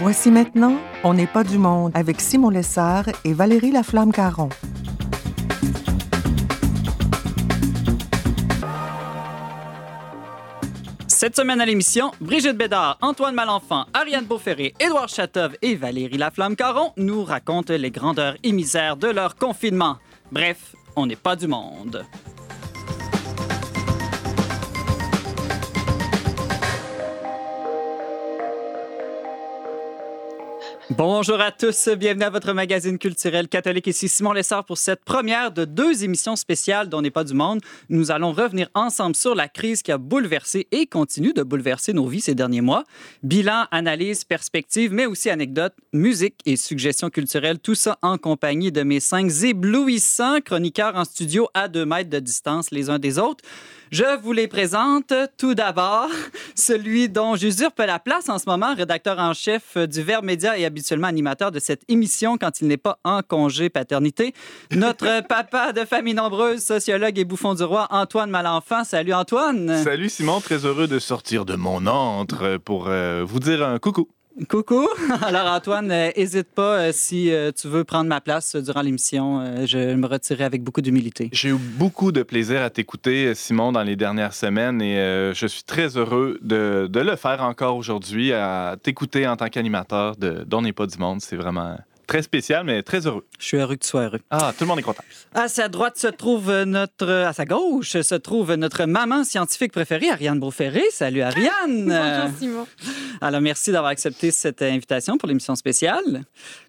Voici maintenant On n'est pas du monde avec Simon Lessard et Valérie Laflamme-Caron. Cette semaine à l'émission, Brigitte Bédard, Antoine Malenfant, Ariane Beauferré, Édouard Chatov et Valérie Laflamme-Caron nous racontent les grandeurs et misères de leur confinement. Bref, on n'est pas du monde. Bonjour à tous, bienvenue à votre magazine culturel catholique. Ici Simon Lessard pour cette première de deux émissions spéciales dont n'est pas du monde. Nous allons revenir ensemble sur la crise qui a bouleversé et continue de bouleverser nos vies ces derniers mois. Bilan, analyse, perspective, mais aussi anecdotes, musique et suggestions culturelles, tout ça en compagnie de mes cinq éblouissants chroniqueurs en studio à deux mètres de distance les uns des autres. Je vous les présente tout d'abord, celui dont j'usurpe la place en ce moment, rédacteur en chef du Verbe Média et habituellement animateur de cette émission quand il n'est pas en congé paternité. Notre papa de famille nombreuse, sociologue et bouffon du roi, Antoine Malenfant. Salut Antoine. Salut Simon, très heureux de sortir de mon antre pour euh, vous dire un coucou. Coucou. Alors, Antoine, n'hésite pas euh, si euh, tu veux prendre ma place durant l'émission. Euh, je me retirerai avec beaucoup d'humilité. J'ai eu beaucoup de plaisir à t'écouter, Simon, dans les dernières semaines et je suis très heureux de, le faire encore aujourd'hui, à t'écouter en tant qu'animateur de D'On pas du monde. C'est vraiment très spécial, mais très heureux. Je suis heureux que tu sois heureux. Ah, tout le monde est content. À sa droite se trouve notre... À sa gauche se trouve notre maman scientifique préférée, Ariane Beauferré. Salut, Ariane! Bonjour, Simon. Alors, merci d'avoir accepté cette invitation pour l'émission spéciale.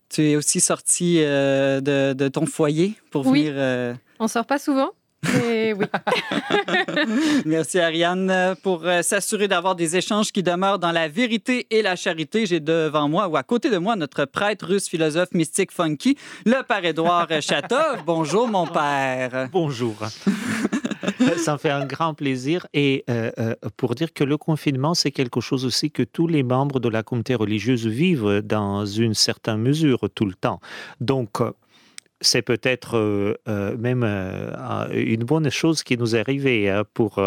Tu es aussi sorti euh, de, de, ton foyer pour oui. venir... Euh... On sort pas souvent. Mais oui. Merci Ariane pour euh, s'assurer d'avoir des échanges qui demeurent dans la vérité et la charité. J'ai devant moi ou à côté de moi notre prêtre russe philosophe mystique funky, le père Édouard Chatov. Bonjour mon père. Bonjour. Ça me fait un grand plaisir et euh, euh, pour dire que le confinement, c'est quelque chose aussi que tous les membres de la communauté religieuse vivent dans une certaine mesure tout le temps. Donc, c'est peut-être euh, euh, même euh, une bonne chose qui nous est arrivée hein, pour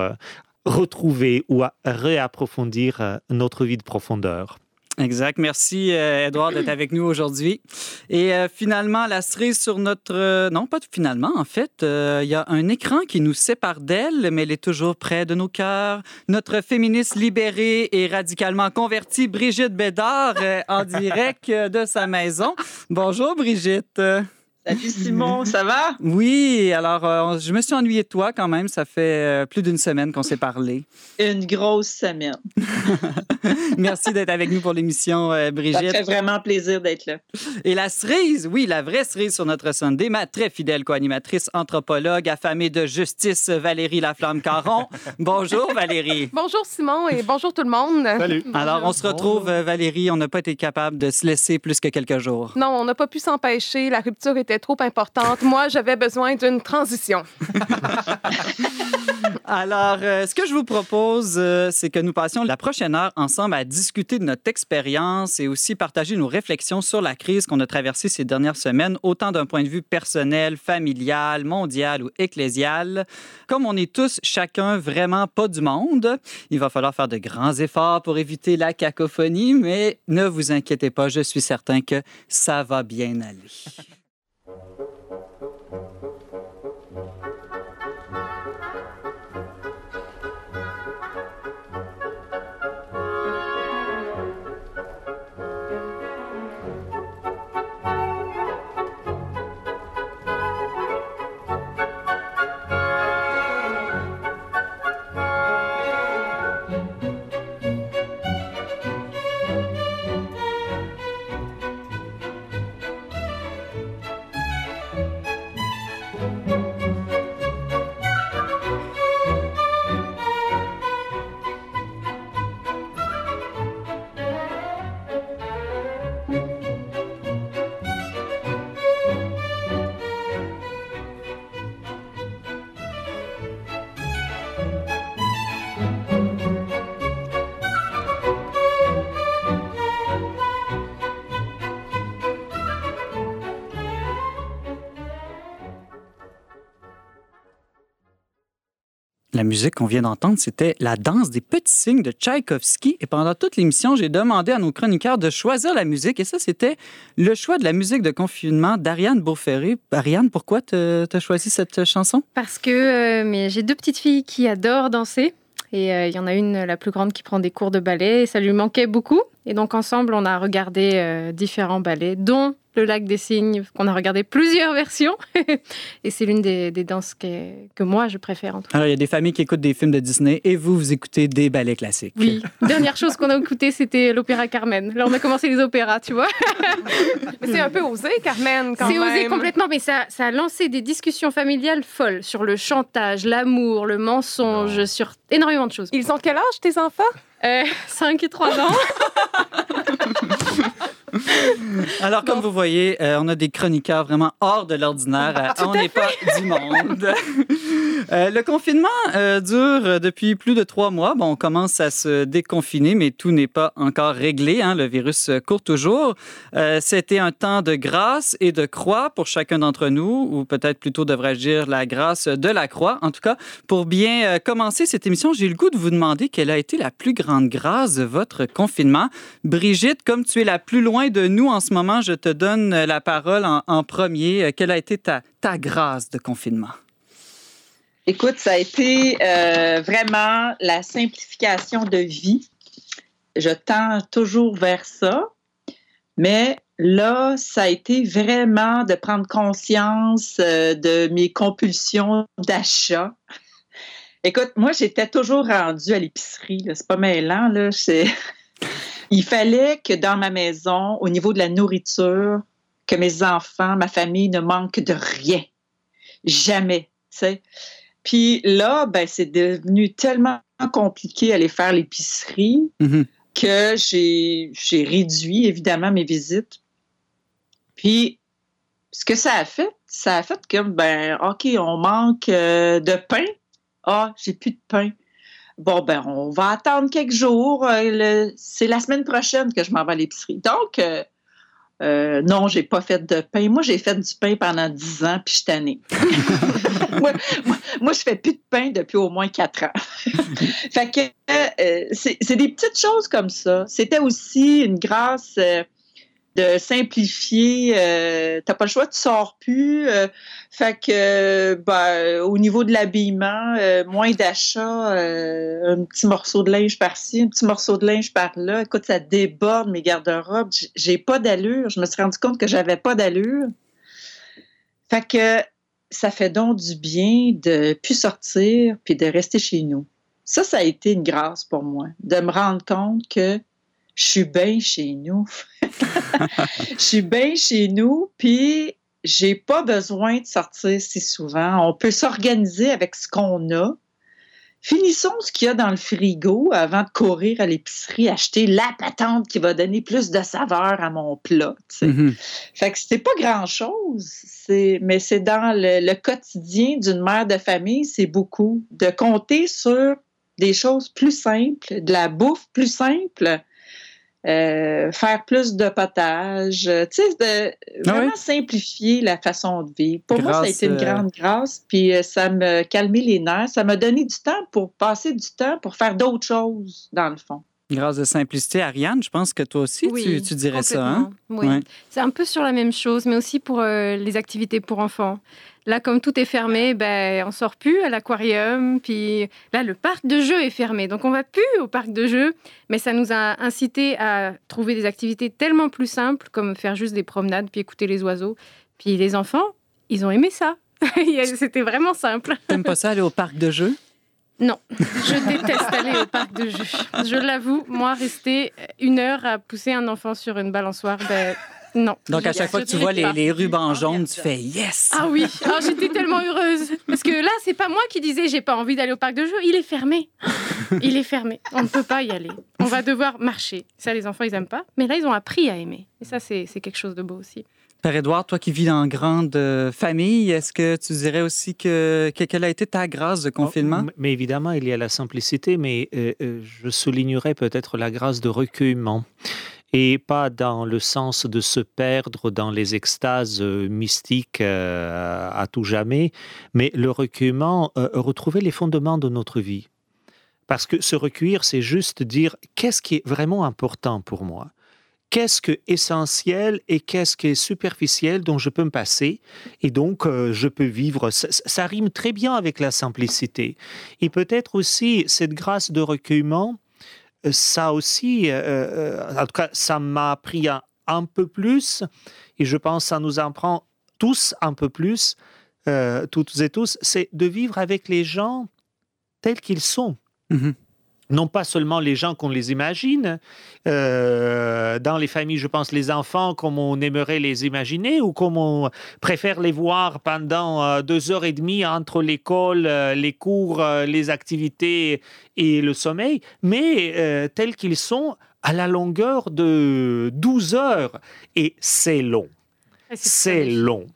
retrouver ou réapprofondir notre vie de profondeur. Exact. Merci, Edouard, d'être avec nous aujourd'hui. Et finalement, la cerise sur notre... Non, pas finalement, en fait. Il y a un écran qui nous sépare d'elle, mais elle est toujours près de nos cœurs. Notre féministe libérée et radicalement convertie, Brigitte Bédard, en direct de sa maison. Bonjour, Brigitte. Salut Simon, ça va? Oui, alors euh, je me suis ennuyée de toi quand même. Ça fait euh, plus d'une semaine qu'on s'est parlé. Une grosse semaine. Merci d'être avec nous pour l'émission, euh, Brigitte. Ça fait vraiment plaisir d'être là. Et la cerise, oui, la vraie cerise sur notre Sunday, ma très fidèle co-animatrice, anthropologue, affamée de justice, Valérie Laflamme-Caron. bonjour Valérie. Bonjour Simon et bonjour tout le monde. Salut. Bonjour. Alors on se retrouve, Valérie, on n'a pas été capable de se laisser plus que quelques jours. Non, on n'a pas pu s'empêcher. La rupture était trop importante. Moi, j'avais besoin d'une transition. Alors, euh, ce que je vous propose, euh, c'est que nous passions la prochaine heure ensemble à discuter de notre expérience et aussi partager nos réflexions sur la crise qu'on a traversée ces dernières semaines, autant d'un point de vue personnel, familial, mondial ou ecclésial. Comme on est tous chacun vraiment pas du monde, il va falloir faire de grands efforts pour éviter la cacophonie, mais ne vous inquiétez pas, je suis certain que ça va bien aller. La musique qu'on vient d'entendre, c'était La danse des petits signes de Tchaïkovski. Et pendant toute l'émission, j'ai demandé à nos chroniqueurs de choisir la musique. Et ça, c'était le choix de la musique de confinement d'Ariane Beauferré. Ariane, pourquoi tu as choisi cette chanson? Parce que euh, mais j'ai deux petites filles qui adorent danser. Et euh, il y en a une, la plus grande, qui prend des cours de ballet. Et ça lui manquait beaucoup. Et donc, ensemble, on a regardé euh, différents ballets, dont le lac des cygnes, qu'on a regardé plusieurs versions. et c'est l'une des, des danses que, que, moi, je préfère. En tout cas. Alors, il y a des familles qui écoutent des films de Disney et vous, vous écoutez des ballets classiques. Oui. Dernière chose qu'on a écouté, c'était l'opéra Carmen. Là, on a commencé les opéras, tu vois. c'est un peu osé, Carmen, quand C'est même. osé complètement, mais ça, ça a lancé des discussions familiales folles sur le chantage, l'amour, le mensonge, sur énormément de choses. Ils ont quel âge, tes enfants? Euh, 5 et 3 ans. Alors, comme bon. vous voyez, euh, on a des chroniqueurs vraiment hors de l'ordinaire. Euh, on n'est pas du monde. euh, le confinement euh, dure depuis plus de trois mois. Bon, on commence à se déconfiner, mais tout n'est pas encore réglé. Hein. Le virus court toujours. Euh, C'était un temps de grâce et de croix pour chacun d'entre nous, ou peut-être plutôt devrais-je dire la grâce de la croix. En tout cas, pour bien commencer cette émission, j'ai le goût de vous demander quelle a été la plus grande grâce de votre confinement. Brigitte, comme tu es la plus loin de nous en ce moment, je te donne la parole en, premier. Quelle a été ta grâce de confinement? Écoute, ça a été euh, vraiment la simplification de vie. Je tends toujours vers ça, mais là, ça a été vraiment de prendre conscience euh, de mes compulsions d'achat. Écoute, moi, j'étais toujours rendue à l'épicerie. C'est pas mêlant, là. Il fallait que dans ma maison, au niveau de la nourriture, que mes enfants, ma famille ne manquent de rien. Jamais, tu sais. Puis là, ben, c'est devenu tellement compliqué d'aller faire l'épicerie mm -hmm. que j'ai réduit, évidemment, mes visites. Puis, ce que ça a fait, ça a fait que, ben, OK, on manque euh, de pain. Ah, j'ai plus de pain. Bon, ben, on va attendre quelques jours. Euh, c'est la semaine prochaine que je m'en vais à l'épicerie. Donc, euh, euh, non, j'ai pas fait de pain. Moi, j'ai fait du pain pendant 10 ans, puis je tannée. moi, moi, moi, je fais plus de pain depuis au moins 4 ans. fait que euh, c'est des petites choses comme ça. C'était aussi une grâce euh, de simplifier. Euh, T'as pas le choix, tu sors plus. Euh, fait que, ben, au niveau de l'habillement, euh, moins d'achats, euh, un petit morceau de linge par-ci, un petit morceau de linge par-là. Écoute, ça déborde mes garde-robes. J'ai pas d'allure. Je me suis rendu compte que j'avais pas d'allure. Fait que ça fait donc du bien de plus sortir puis de rester chez nous. Ça, ça a été une grâce pour moi, de me rendre compte que je suis bien chez nous. je suis bien chez nous, puis j'ai pas besoin de sortir si souvent. On peut s'organiser avec ce qu'on a. Finissons ce qu'il y a dans le frigo avant de courir à l'épicerie, acheter la patente qui va donner plus de saveur à mon plat. Mm -hmm. Fait que c'était pas grand-chose, mais c'est dans le, le quotidien d'une mère de famille, c'est beaucoup. De compter sur des choses plus simples, de la bouffe plus simple, euh, faire plus de potage, tu sais, de vraiment ah oui? simplifier la façon de vivre. Pour grâce, moi, ça a été une grande grâce, puis ça me calmait les nerfs, ça m'a donné du temps pour passer du temps pour faire d'autres choses, dans le fond. Grâce de simplicité, Ariane, je pense que toi aussi, oui, tu, tu, dirais ça. Hein? Oui, ouais. c'est un peu sur la même chose, mais aussi pour euh, les activités pour enfants. Là, comme tout est fermé, ben, on sort plus à l'aquarium. Puis là, le parc de jeux est fermé. Donc, on va plus au parc de jeux. Mais ça nous a incité à trouver des activités tellement plus simples, comme faire juste des promenades, puis écouter les oiseaux. Puis les enfants, ils ont aimé ça. C'était vraiment simple. T'aimes pas ça aller au parc de jeux? Non, je déteste aller au parc de jeux. Je l'avoue, moi, rester une heure à pousser un enfant sur une balançoire, ben, non. Donc, à chaque fois que tu vois les, les, rubans jaunes, tu fais yes! Ah oui, oh, j'étais tellement heureuse. Parce que là, c'est pas moi qui disais j'ai pas envie d'aller au parc de jeux. Il est fermé. Il est fermé. On ne peut pas y aller. On va devoir marcher. Ça, les enfants, ils aiment pas. Mais là, ils ont appris à aimer. Et ça, c'est quelque chose de beau aussi. Père Édouard, toi qui vis dans une grande famille, est-ce que tu dirais aussi que, que, quelle a été ta grâce de confinement? Oh, mais évidemment, il y a la simplicité, mais euh, je soulignerais peut-être la grâce de recueillement. et pas dans le sens de se perdre dans les extases euh, mystiques euh, à tout jamais, mais le recueillement, euh, retrouver les fondements de notre vie. Parce que se recueillir, c'est juste dire qu'est-ce qui est vraiment important pour moi qu'est-ce qui est essentiel et qu'est-ce qui est superficiel dont je peux me passer et donc je peux vivre. Ça, rime très bien avec la simplicité. Et peut-être aussi cette grâce de recueillement ça aussi, euh, euh, en tout cas, ça m'a appris un, peu plus, et je pense que ça nous en prend tous un peu plus, euh, toutes et tous, c'est de vivre avec les gens tels qu'ils sont. Mm-hmm non pas seulement les gens qu'on les imagine, euh, dans les familles, je pense, les enfants comme on aimerait les imaginer ou comme on préfère les voir pendant euh, deux heures et demie entre l'école, euh, les cours, les activités et le sommeil, mais tels qu'ils sont à la longueur de 12 heures. Et c'est long. C'est long.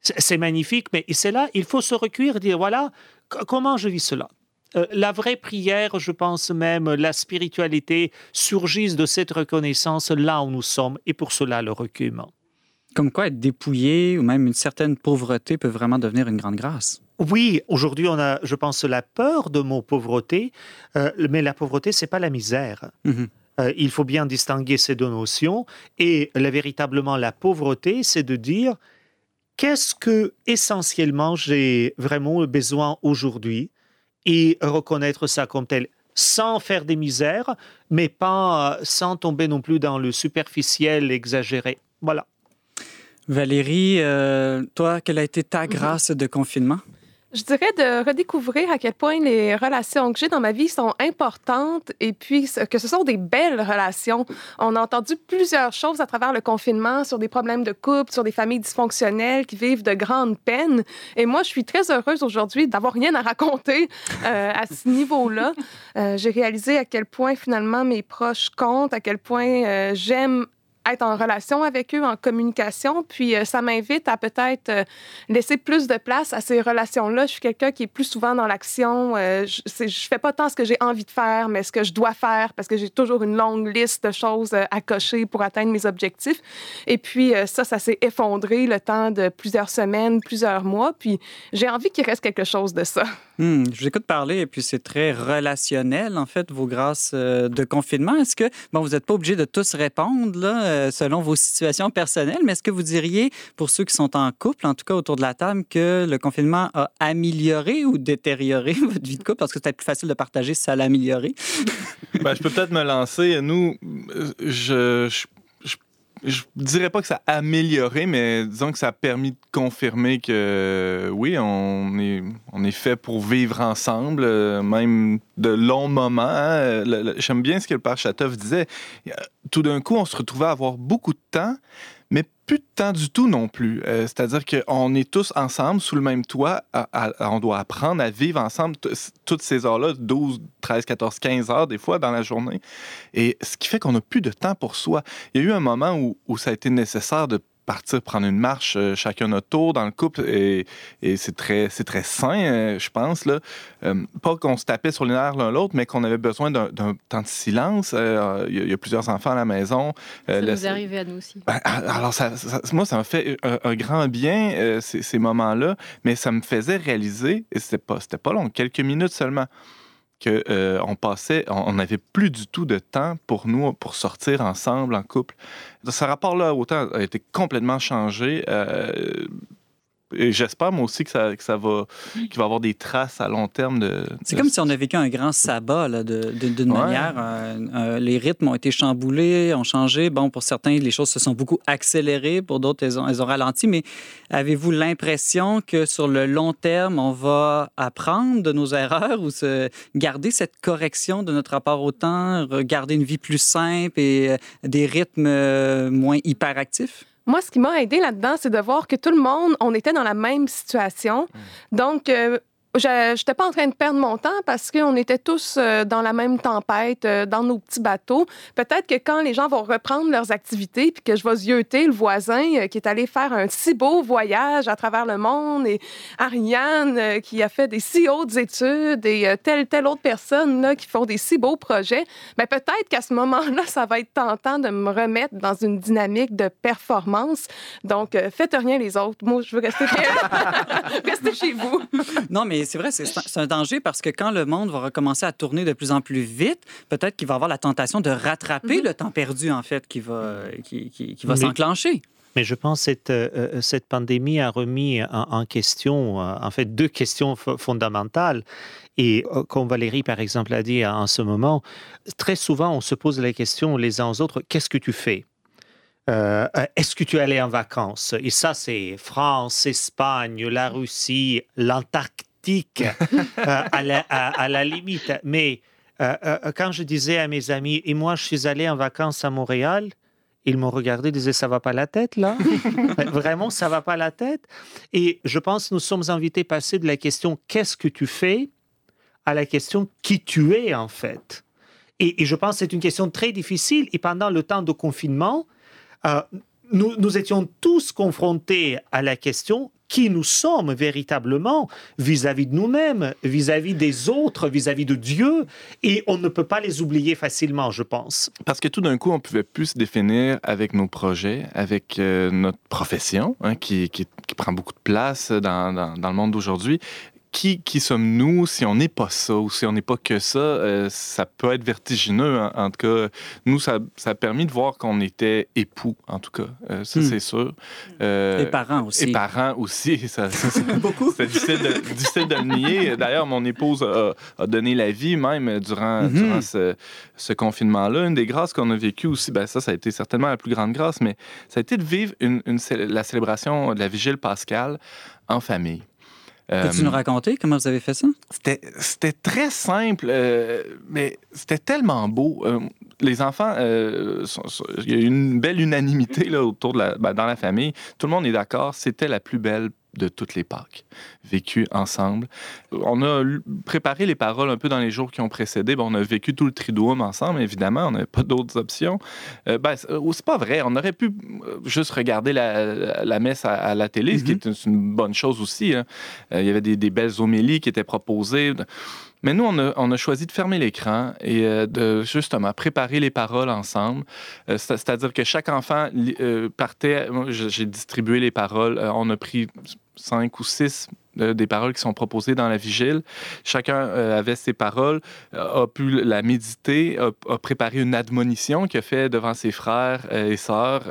C'est magnifique, mais c'est là, il faut se recueillir, dire voilà, comment je vis cela? Euh, la vraie prière, je pense même, la spiritualité surgissent de cette reconnaissance là où nous sommes, et pour cela le recueillement. Comme quoi être dépouillé ou même une certaine pauvreté peut vraiment devenir une grande grâce. Oui, aujourd'hui on a, je pense, la peur de mot pauvreté, euh, mais la pauvreté, c'est pas la misère. Mhm. Euh, il faut bien distinguer ces deux notions. Et véritablement, la pauvreté, c'est de dire qu'est-ce que essentiellement j'ai vraiment besoin aujourd'hui et reconnaître ça comme tel sans faire des misères, mais pas euh, sans tomber non plus dans le superficiel exagéré. Voilà. Valérie, euh, toi, quelle a été ta mhm. grâce de confinement? Je dirais de redécouvrir à quel point les relations que j'ai dans ma vie sont importantes et puis que ce sont des belles relations. On a entendu plusieurs choses à travers le confinement sur des problèmes de couple, sur des familles dysfonctionnelles qui vivent de grandes peines. Et moi, je suis très heureuse aujourd'hui d'avoir rien à raconter euh, à ce niveau-là. Euh, j'ai réalisé à quel point finalement mes proches comptent, à quel point euh, j'aime être en relation avec eux, en communication. Puis euh, ça m'invite à peut-être euh, laisser plus de place à ces relations-là. Je suis quelqu'un qui est plus souvent dans l'action. Euh, je, ne fais pas tant ce que j'ai envie de faire, mais ce que je dois faire parce que j'ai toujours une longue liste de choses à cocher pour atteindre mes objectifs. Et puis ça, ça s'est effondré le temps de plusieurs semaines, plusieurs mois. Puis j'ai envie qu'il reste quelque chose de ça. Hmm, je vous écoute parler et puis c'est très relationnel, en fait, vos grâces de confinement. Est-ce que, bon, vous n'êtes pas obligé de tous répondre, là? Euh, selon vos situations personnelles, mais est-ce que vous diriez, pour ceux qui sont en couple, en tout cas autour de la table, que le confinement a amélioré ou détérioré votre vie de couple? Parce que c'est plus facile de partager si ça l'a amélioré. ben, je peux peut-être me lancer. Nous, je, je je dirais pas que ça a amélioré, mais disons que ça a permis de confirmer que oui, on est, on est fait pour vivre ensemble, euh, même de longs moments. Hein. J'aime bien ce que le père Chatov disait. Tout d'un coup, on se retrouvait à avoir beaucoup de temps, mais plus de temps du tout non plus. Euh, c'est-à-dire qu'on est tous ensemble sous le même toit. on doit apprendre à vivre ensemble toutes ces heures-là, 12, 13, 14, 15 heures des fois dans la journée. Et ce qui fait qu'on n'a plus de temps pour soi. Il y a eu un moment où, où ça a été nécessaire de partir prendre une marche euh, chacun notre tour dans le couple et, c'est très c'est très sain euh, je pense là. Euh, pas qu'on se tapait sur les nerfs l'un l'autre mais qu'on avait besoin d'un temps de silence. Il y, a plusieurs enfants à la maison. Ça nous est arrivé à nous aussi. Ben, alors ça, moi ça m'a fait un, grand bien ces, ces moments là mais ça me faisait réaliser et c'était pas c'était pas long quelques minutes seulement qu'on euh, passait, on n'avait plus du tout de temps pour nous, pour sortir ensemble en couple. Ce rapport-là au temps a été complètement changé. Euh, et j'espère, moi aussi, que ça, que ça va, qu'il va avoir des traces à long terme de. C'est comme si on avait vécu un grand sabbat, d'une manière. Euh, euh, les rythmes ont été chamboulés, ont changé. Bon, pour certains, les choses se sont beaucoup accélérées. Pour d'autres, elles ont, elles ont ralenti. Mais avez-vous l'impression que sur le long terme, on va apprendre de nos erreurs ou se garder cette correction de notre rapport au temps, garder une vie plus simple et euh, des rythmes moins hyperactifs? Moi, ce qui m'a aidé là-dedans, c'est de voir que tout le monde, on était dans la même situation. Mm. Donc, euh, je n'étais pas en train de perdre mon temps parce qu'on était tous euh, dans la même tempête, euh, dans nos petits bateaux. Peut-être que quand les gens vont reprendre leurs activités, puis que je vais zioter le voisin euh, qui est allé faire un si beau voyage à travers le monde, et Ariane qui a fait des si hautes études, et telle, telle autre personne là, qui font des si beaux projets, mais ben, peut-être qu'à ce moment-là, ça va être tentant de me remettre dans une dynamique de performance. Donc, faites rien les autres. Moi, je veux rester, rester chez vous. Non, mais c'est vrai, c'est un danger parce que quand le monde va recommencer à tourner de plus en plus vite, peut-être qu'il va avoir la tentation de rattraper mm-hmm. le temps perdu, en fait, qui va, qui, qui, va s'enclencher. Mais je pense que cette, euh, euh, cette pandémie a remis en, question, euh, en fait, deux questions fondamentales. Et comme Valérie, par exemple, a dit en ce moment, très souvent, on se pose la question les uns aux autres, qu'est-ce que tu fais? Est-ce que tu es allé en vacances? Et ça, c'est France, Espagne, la Russie, l'Antarctique euh, à, la, à, la, limite. Mais euh, euh, quand je disais à mes amis, et moi je suis allé en vacances à Montréal, ils m'ont regardé disaient, ça va pas la tête là? Vraiment, ça va pas la tête? Et je pense que nous sommes invités à passer de la question qu'est-ce que tu fais? à la question qui tu es en fait? Et, je pense que c'est une question très difficile. Et pendant le temps de confinement, nous, nous, étions tous confrontés à la question qui nous sommes véritablement vis-à-vis de nous-mêmes, vis-à-vis des autres, vis-à-vis de Dieu, et on ne peut pas les oublier facilement, je pense. Parce que tout d'un coup, on pouvait plus se définir avec nos projets, avec euh, notre profession, hein, qui, prend beaucoup de place dans, dans le monde d'aujourd'hui, qui, qui sommes-nous? Si on n'est pas ça ou si on n'est pas que ça? Euh, ça peut être vertigineux. En, tout cas, nous, ça, ça, a permis de voir qu'on était époux, en tout cas. Euh, ça, hmm. c'est sûr. Euh, et parents aussi. Et parents aussi. Ça, Beaucoup. C'est difficile de, difficile de le nier. D'ailleurs, mon épouse a, donné la vie même durant, durant ce, ce confinement-là. Une des grâces qu'on a vécues aussi, ben ça, ça a été certainement la plus grande grâce, mais ça a été de vivre une, une, la célébration de la vigile pascale en famille. Peux-tu nous euh, raconter comment vous avez fait ça? C'était très simple, euh, mais c'était tellement beau. Euh, les enfants, il y a une belle unanimité là, autour de la, ben, dans la famille. Tout le monde est d'accord. C'était la plus belle de toutes les Pâques, vécues ensemble. On a préparé les paroles un peu dans les jours qui ont précédé. Bon, on a vécu tout le triduum ensemble, évidemment. On n'avait pas d'autres options. Euh, ben, euh, c'est pas vrai. On aurait pu euh, juste regarder la, messe à, la télé, ce qui mm-hmm. est une, bonne chose aussi. Hein. il y avait des, des, belles homélies qui étaient proposées. Mais nous, on a, on a choisi de fermer l'écran et de justement préparer les paroles ensemble. C'est-à-dire que chaque enfant partait. J'ai distribué les paroles. on a pris cinq ou six euh, des paroles qui sont proposées dans la vigile. Chacun euh, avait ses paroles, a pu la méditer, a, préparé une admonition qu'il a fait devant ses frères euh, et sœurs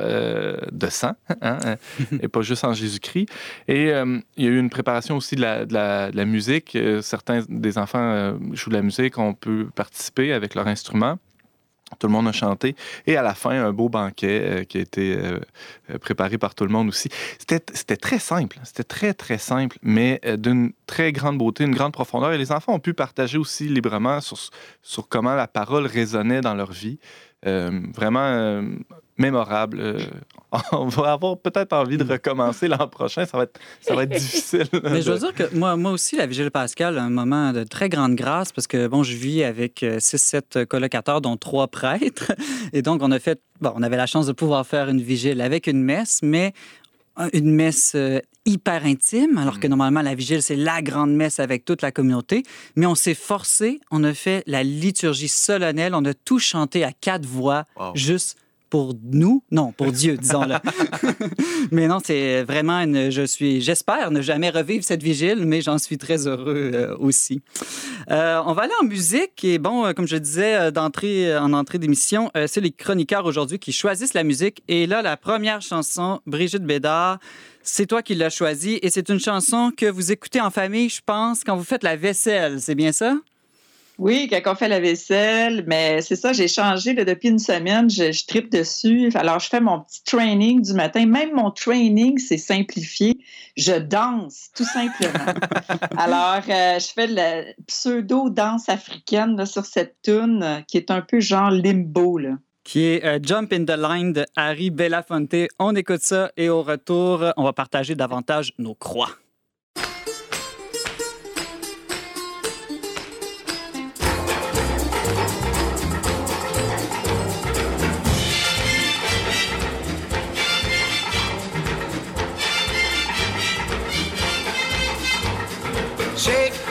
de sang, hein, et pas juste en Jésus-Christ. Et il y a eu une préparation aussi de la, de la musique. certains des enfants jouent de la musique, on peut participer avec leur instrument. Tout le monde a chanté. Et à la fin, un beau banquet euh, qui a été euh, euh, préparé par tout le monde aussi. C'était très simple. C'était très, très simple, mais d'une très grande beauté, une grande profondeur. Et les enfants ont pu partager aussi librement sur, sur comment la parole résonnait dans leur vie. Vraiment mémorable. Euh, on va avoir peut-être envie de recommencer l'an prochain. Ça va être, ça va être difficile. Mais je veux dire que moi, moi aussi, la Vigile Pascal, un moment de très grande grâce parce que, bon, je vis avec 6-7 euh, colocataires, dont trois prêtres. Et donc, on a fait, bon, on avait la chance de pouvoir faire une vigile avec une messe, mais une messe euh, hyper intime, alors que mm. normalement la vigile, c'est la grande messe avec toute la communauté. Mais on s'est forcé, on a fait la liturgie solennelle, on a tout chanté à quatre voix, juste pour nous, non, pour Dieu, disons-le. mais non, c'est vraiment une. Je suis, j'espère ne jamais revivre cette vigile, mais j'en suis très heureux euh, aussi. Euh, on va aller en musique et bon, euh, comme je disais d'entrée en entrée d'émission, c'est les chroniqueurs aujourd'hui qui choisissent la musique. Et là, la première chanson, Brigitte Bédard. C'est toi qui l'as choisie et c'est une chanson que vous écoutez en famille, je pense, quand vous faites la vaisselle. C'est bien ça? Oui, quand on fait la vaisselle, mais c'est ça, j'ai changé depuis une semaine, je, je tripe dessus. Alors, je fais mon petit training du matin. Même mon training, c'est simplifié. Je danse, tout simplement. Alors, euh, je fais la pseudo-danse africaine sur cette tune euh, qui est un peu genre limbo. Là qui est euh, Jump in the Line de Harry Belafonte. On écoute ça et au retour, on va partager davantage nos croix.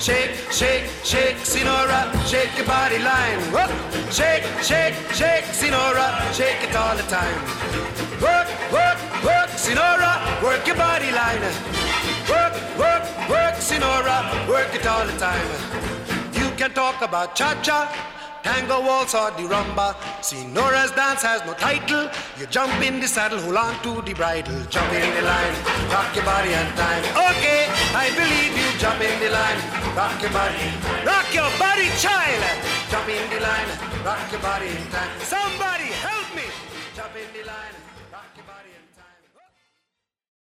Shake, shake, shake, Sinora, shake your body line. Whoop. Shake, shake, shake, Sinora, shake it all the time. Work, work, work, Sinora, work your body line. Work, work, work, Sinora, work it all the time. You can talk about cha-cha, tango waltz or the rumba. Sinora's dance has no title. You jump in the saddle, hold on to the bridle, jump in the line, rock your body on time. Okay, I believe you. Jump in the line, rock your body, rock your body, child. Jump in the line, rock your body in time. Somebody help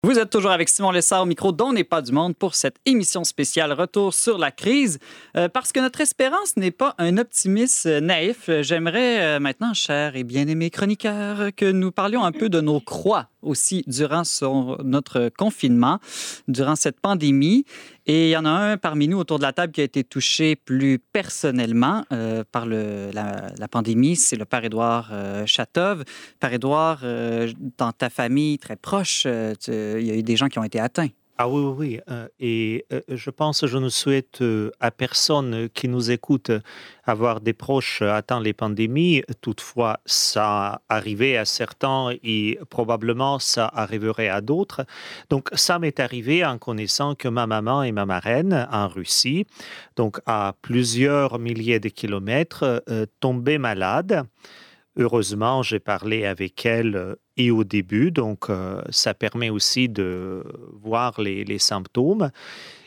Vous êtes toujours avec Simon Lessard au micro dont n'est pas du monde pour cette émission spéciale Retour sur la crise. Euh, parce que notre espérance n'est pas un optimisme euh, naïf, euh, j'aimerais euh, maintenant, chers et bien-aimés chroniqueurs, que nous parlions un peu de nos croix aussi durant notre confinement, durant cette pandémie. Et il y en a un parmi nous autour de la table qui a été touché plus personnellement euh, par la, pandémie, c'est le père Édouard euh, Chatov. Père Édouard, euh, dans ta famille très proche, euh, il y a eu des gens qui ont été atteints. Ah oui, oui, euh, Et euh, je pense, je ne souhaite euh, à personne qui nous écoute avoir des proches atteints les pandémies. Toutefois, ça arrivait à certains et probablement ça arriverait à d'autres. Donc, ça m'est arrivé en connaissant que ma maman et ma marraine en Russie, donc à plusieurs milliers de kilomètres, tombaient malades. Heureusement, j'ai parlé avec elle et au début, donc euh, ça permet aussi de voir les, symptômes.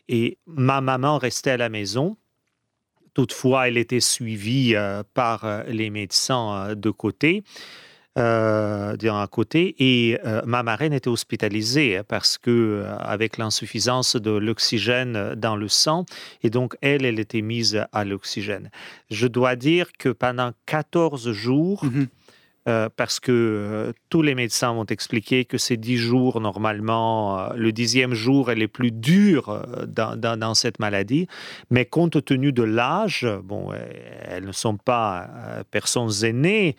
Et ma maman restait à la maison. Toutefois, elle était suivie euh, par euh, les médecins de côté, côté, et ma marraine était hospitalisée parce que avec l'insuffisance de l'oxygène dans le sang, et donc elle, elle était mise à l'oxygène. Je dois dire que pendant 14 jours, Mhm. Euh, parce que euh, tous les médecins m'ont expliqué que ces 10 jours, normalement, euh, le dixième jour est le plus dur dans, dans- cette maladie. Mais compte tenu de l'âge, bon, elles ne sont pas personnes aînées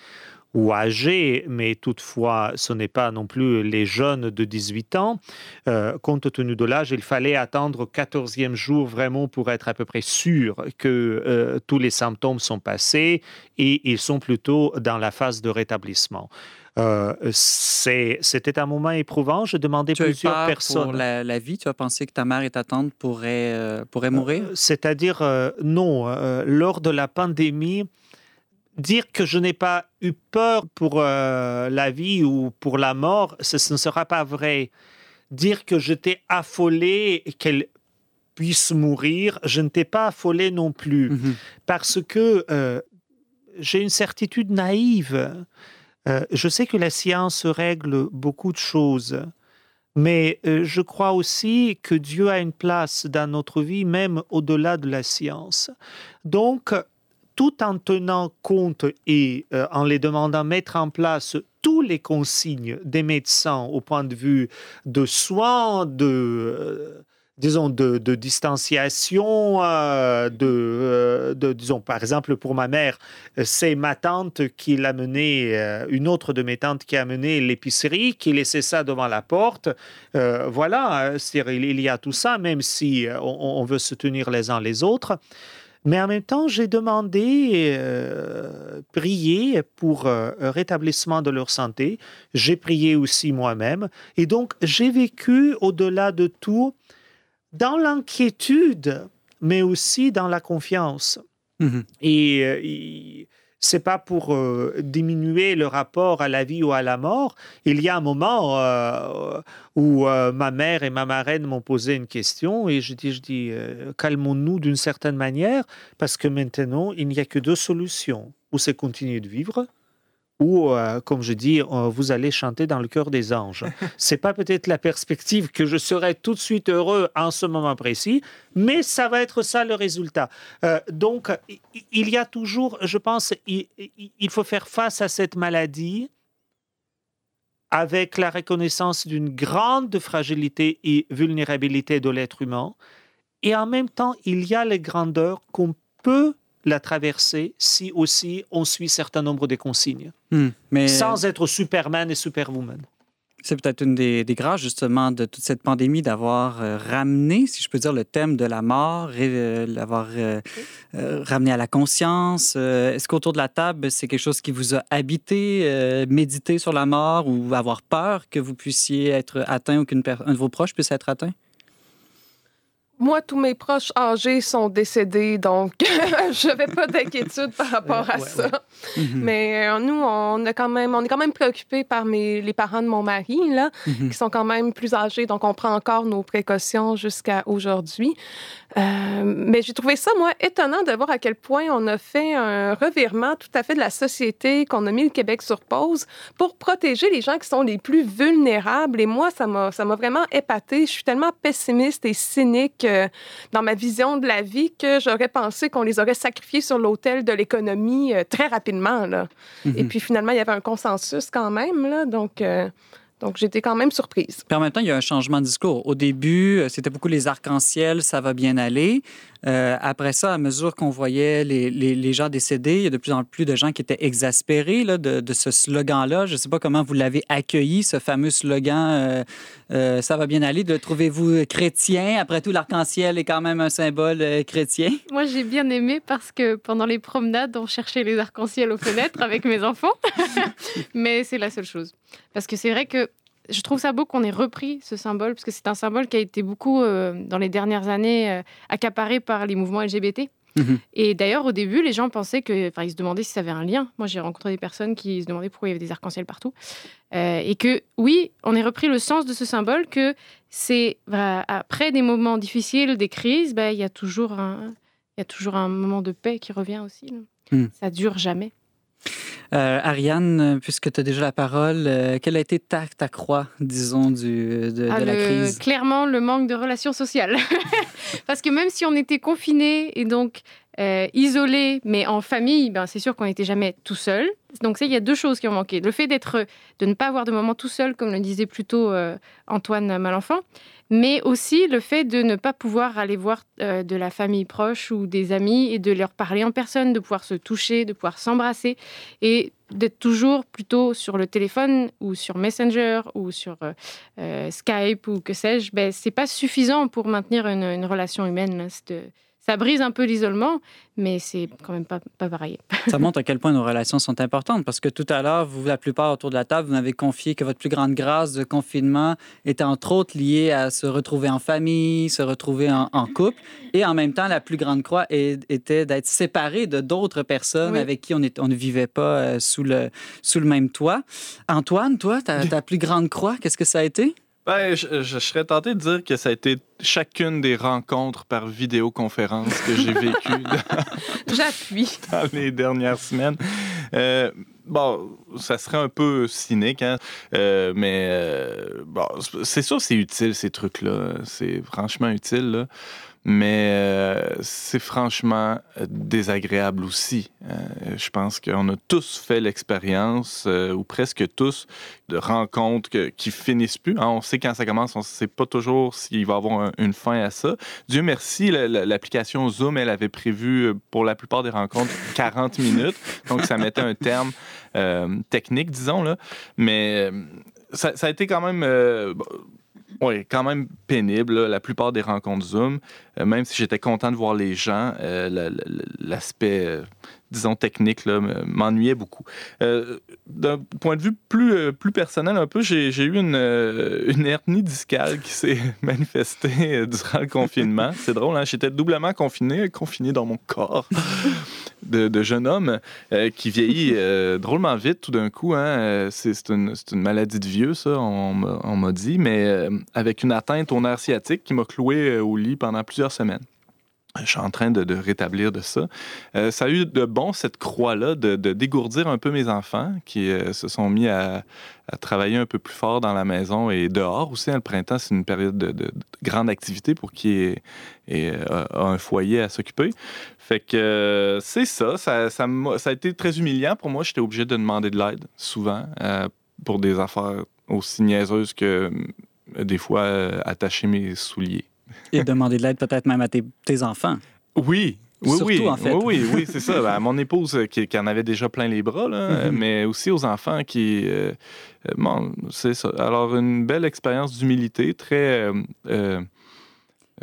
ou âgées, mais toutefois, ce n'est pas non plus les jeunes de 18 ans. Euh, compte tenu de l'âge, il fallait attendre au 14e jour vraiment pour être à peu près sûr que euh, tous les symptômes sont passés et ils sont plutôt dans la phase de rétablissement. Euh, C'était un moment éprouvant. Je demandais Tu plusieurs peur personnes. pour la, la vie? Tu as pensé que ta mère et ta tante pourraient, pourraient mourir? C'est-à-dire, non, lors de la pandémie, dire que je n'ai pas eu peur pour euh, la vie ou pour la mort, ce, ce ne sera pas vrai. Dire que j'étais affolé et qu'elle puisse mourir, je n'étais pas affolé non plus Mhm. parce que euh, j'ai une certitude naïve. Euh, je sais que la science règle beaucoup de choses, mais je crois aussi que Dieu a une place dans notre vie, même au-delà de la science. Donc, tout en tenant compte et euh, en les demandant de mettre en place tous les consignes des médecins au point de vue de soins, de, euh, disons, de, distanciation, euh, de, disons, par exemple, pour ma mère, c'est ma tante qui l'a mené, une autre de mes tantes qui a mené l'épicerie, qui laissait ça devant la porte. Voilà, il, il y a tout ça, même si on, on veut se tenir les uns les autres. Mais en même temps, j'ai demandé, euh, prié pour euh, un rétablissement de leur santé. J'ai prié aussi moi-même. Et donc, j'ai vécu au-delà de tout dans l'inquiétude, mais aussi dans la confiance. Et il- c'est pas pour euh, diminuer le rapport à la vie ou à la mort. Il y a un moment euh, où euh, ma mère et ma marraine m'ont posé une question et je dis, je dis calmons-nous d'une certaine manière parce que maintenant, il n'y a que deux solutions. ou c'est continuer de vivre, ou, euh, comme je dis, euh, vous allez chanter dans le cœur des anges. C'est pas peut-être la perspective que je serai tout de suite heureux en ce moment précis, mais ça va être ça le résultat. Euh, donc, il y a toujours, je pense, il faut faire face à cette maladie avec la reconnaissance d'une grande fragilité et vulnérabilité de l'être humain. Et en même temps, il y a les grandeurs qu'on peut la traverser si aussi on suit certain nombre de consignes, Hmm. Mais sans être Superman et Superwoman. c'est peut-être une des, des grâces, justement, de toute cette pandémie d'avoir euh, ramené, si je peux dire, le thème de la mort, et, euh, l'avoir euh, ramené à la conscience. Est-ce qu'autour de la table, c'est quelque chose qui vous a habité, méditer sur la mort ou avoir peur que vous puissiez être atteint ou qu'un de vos proches puisse être atteint? Moi, tous mes proches âgés sont décédés, donc je n'avais pas d'inquiétude par rapport à Ouais, ouais, ça. Mhm. Mais euh, nous, on, a quand même, on est quand même préoccupés par mes, les parents de mon mari, là, Mhm. qui sont quand même plus âgés, donc on prend encore nos précautions jusqu'à aujourd'hui. Euh, mais j'ai trouvé ça, moi, étonnant de voir à quel point on a fait un revirement tout à fait de la société, qu'on a mis le Québec sur pause pour protéger les gens qui sont les plus vulnérables. Et moi, ça m'a ça m'a vraiment épaté. Je suis tellement pessimiste et cynique dans ma vision de la vie que j'aurais pensé qu'on les aurait sacrifiés sur l'autel de l'économie euh, très rapidement. Là. Et Mhm. puis finalement, il y avait un consensus quand même. Là, donc, euh, donc j'étais quand même surprise. Puis en même temps, il y a un changement de discours. Au début, euh, c'était beaucoup les arcs-en-ciel, ça va bien aller. Euh, après ça, à mesure qu'on voyait les, les- gens décédés, il y a de plus en plus de gens qui étaient exaspérés là, de, de ce slogan-là. Je ne sais pas comment vous l'avez accueilli, ce fameux slogan euh, euh, Ça va bien aller. Le trouvez-vous chrétien? Après tout, l'arc-en-ciel est quand même un symbole chrétien. Moi, j'ai bien aimé parce que pendant les promenades, on cherchait les arcs-en-ciel aux fenêtres avec mes enfants. Mais c'est la seule chose. Parce que c'est vrai que je trouve ça beau qu'on ait repris ce symbole, parce que c'est un symbole qui a été beaucoup, euh, dans les dernières années, euh, accaparé par les mouvements LGBT. Mhm. Et d'ailleurs, au début, les gens pensaient que, enfin, ils se demandaient si ça avait un lien. Moi, j'ai rencontré des personnes qui se demandaient pourquoi il y avait des arcs-en-ciel partout. Euh, et que, oui, on ait repris le sens de ce symbole, que c'est voilà, après des moments difficiles, des crises, ben, il y a toujours un, il y a toujours un moment de paix qui revient aussi. Hmm. Ça dure jamais. Euh, Ariane, puisque tu as déjà la parole, euh, quelle a été ta, ta croix, disons, du, de, Ah, de la le- crise? Clairement, le manque de relations sociales. Parce que même si on était confinés et donc euh, isolés, mais en famille, ben, c'est sûr qu'on n'était jamais tout seul. Donc, il y a deux choses qui ont manqué. Le fait d'être, de ne pas avoir de moment tout seul, comme le disait plus tôt euh, Antoine Malenfant, mais aussi le fait de ne pas pouvoir aller voir euh, de la famille proche ou des amis et de leur parler en personne, de pouvoir se toucher, de pouvoir s'embrasser et d'être toujours plutôt sur le téléphone ou sur Messenger ou sur euh, Skype ou que sais-je, ben, c'est pas suffisant pour maintenir une, relation humaine. Ça brise un peu l'isolement, mais c'est quand même pas, pas pareil. Ça montre à quel point nos relations sont importantes parce que tout à l'heure, vous, la plupart autour de la table, vous m'avez confié que votre plus grande grâce de confinement était entre autres liée à se retrouver en famille, se retrouver en, en couple et en même temps, la plus grande croix était d'être séparé de d'autres personnes Oui. avec qui on, est- on ne vivait pas euh, sous, le, sous le même toit. Antoine, toi, ta, ta plus grande croix, qu'est-ce que ça a été? Ben, je, je serais tenté de dire que ça a été chacune des rencontres par vidéoconférence que j'ai vécues J'appuie. dans les dernières semaines. Euh, bon, ça serait un peu cynique, hein? Euh, mais euh, bon, c'est sûr c'est utile, ces trucs-là. C'est franchement utile, là. Mais euh, c'est franchement désagréable aussi. Euh, je pense qu'on a tous fait l'expérience, euh, ou presque tous, de rencontres que- qui finissent plus. Hein, on sait quand ça commence, on ne sait pas toujours s'il va y avoir un- une fin à ça. Dieu merci, la- la- l'application Zoom, elle avait prévu euh, pour la plupart des rencontres 40 minutes. Donc, ça mettait un terme technique, disons. Là. Mais ça, a été quand même. Oui, quand même pénible, la plupart des rencontres Zoom. Euh, même si j'étais content de voir les gens, euh, la- la- l'aspect, euh, disons, technique m'ennuyait beaucoup. Euh, D'un point de vue plus, euh, personnel, un peu, j'ai eu une, euh, une hernie discale qui s'est manifestée durant le confinement. C'est drôle, hein? j'étais doublement confiné, confiné dans mon corps de, jeune homme qui vieillit drôlement vite tout d'un coup. Hein? C'est une, maladie de vieux, ça, on, m'a- dit, mais avec une atteinte au nerf sciatique qui m'a cloué au lit pendant plusieurs semaines. Je suis en train de, rétablir de ça. Euh, ça a eu de bon, cette croix-là, de, dégourdir un peu mes enfants qui euh, se sont mis à, travailler un peu plus fort dans la maison et dehors aussi. hein. le printemps, c'est une période de, de- de grande activité pour qui euh, a un foyer à s'occuper. Fait que c'est ça. Ça, a été très humiliant pour moi. J'étais obligé de demander de l'aide souvent pour des affaires aussi niaiseuses que des fois attacher mes souliers. Et demander de l'aide peut-être même à tes, tes enfants. Oui. Oui, Surtout, oui, en fait. oui, oui, oui, c'est ça. Ben, à mon épouse euh, qui, qui en avait déjà plein les bras, là, Mhm. mais aussi aux enfants qui. euh, euh, bon, c'est ça. Alors, une belle expérience d'humilité, très. euh,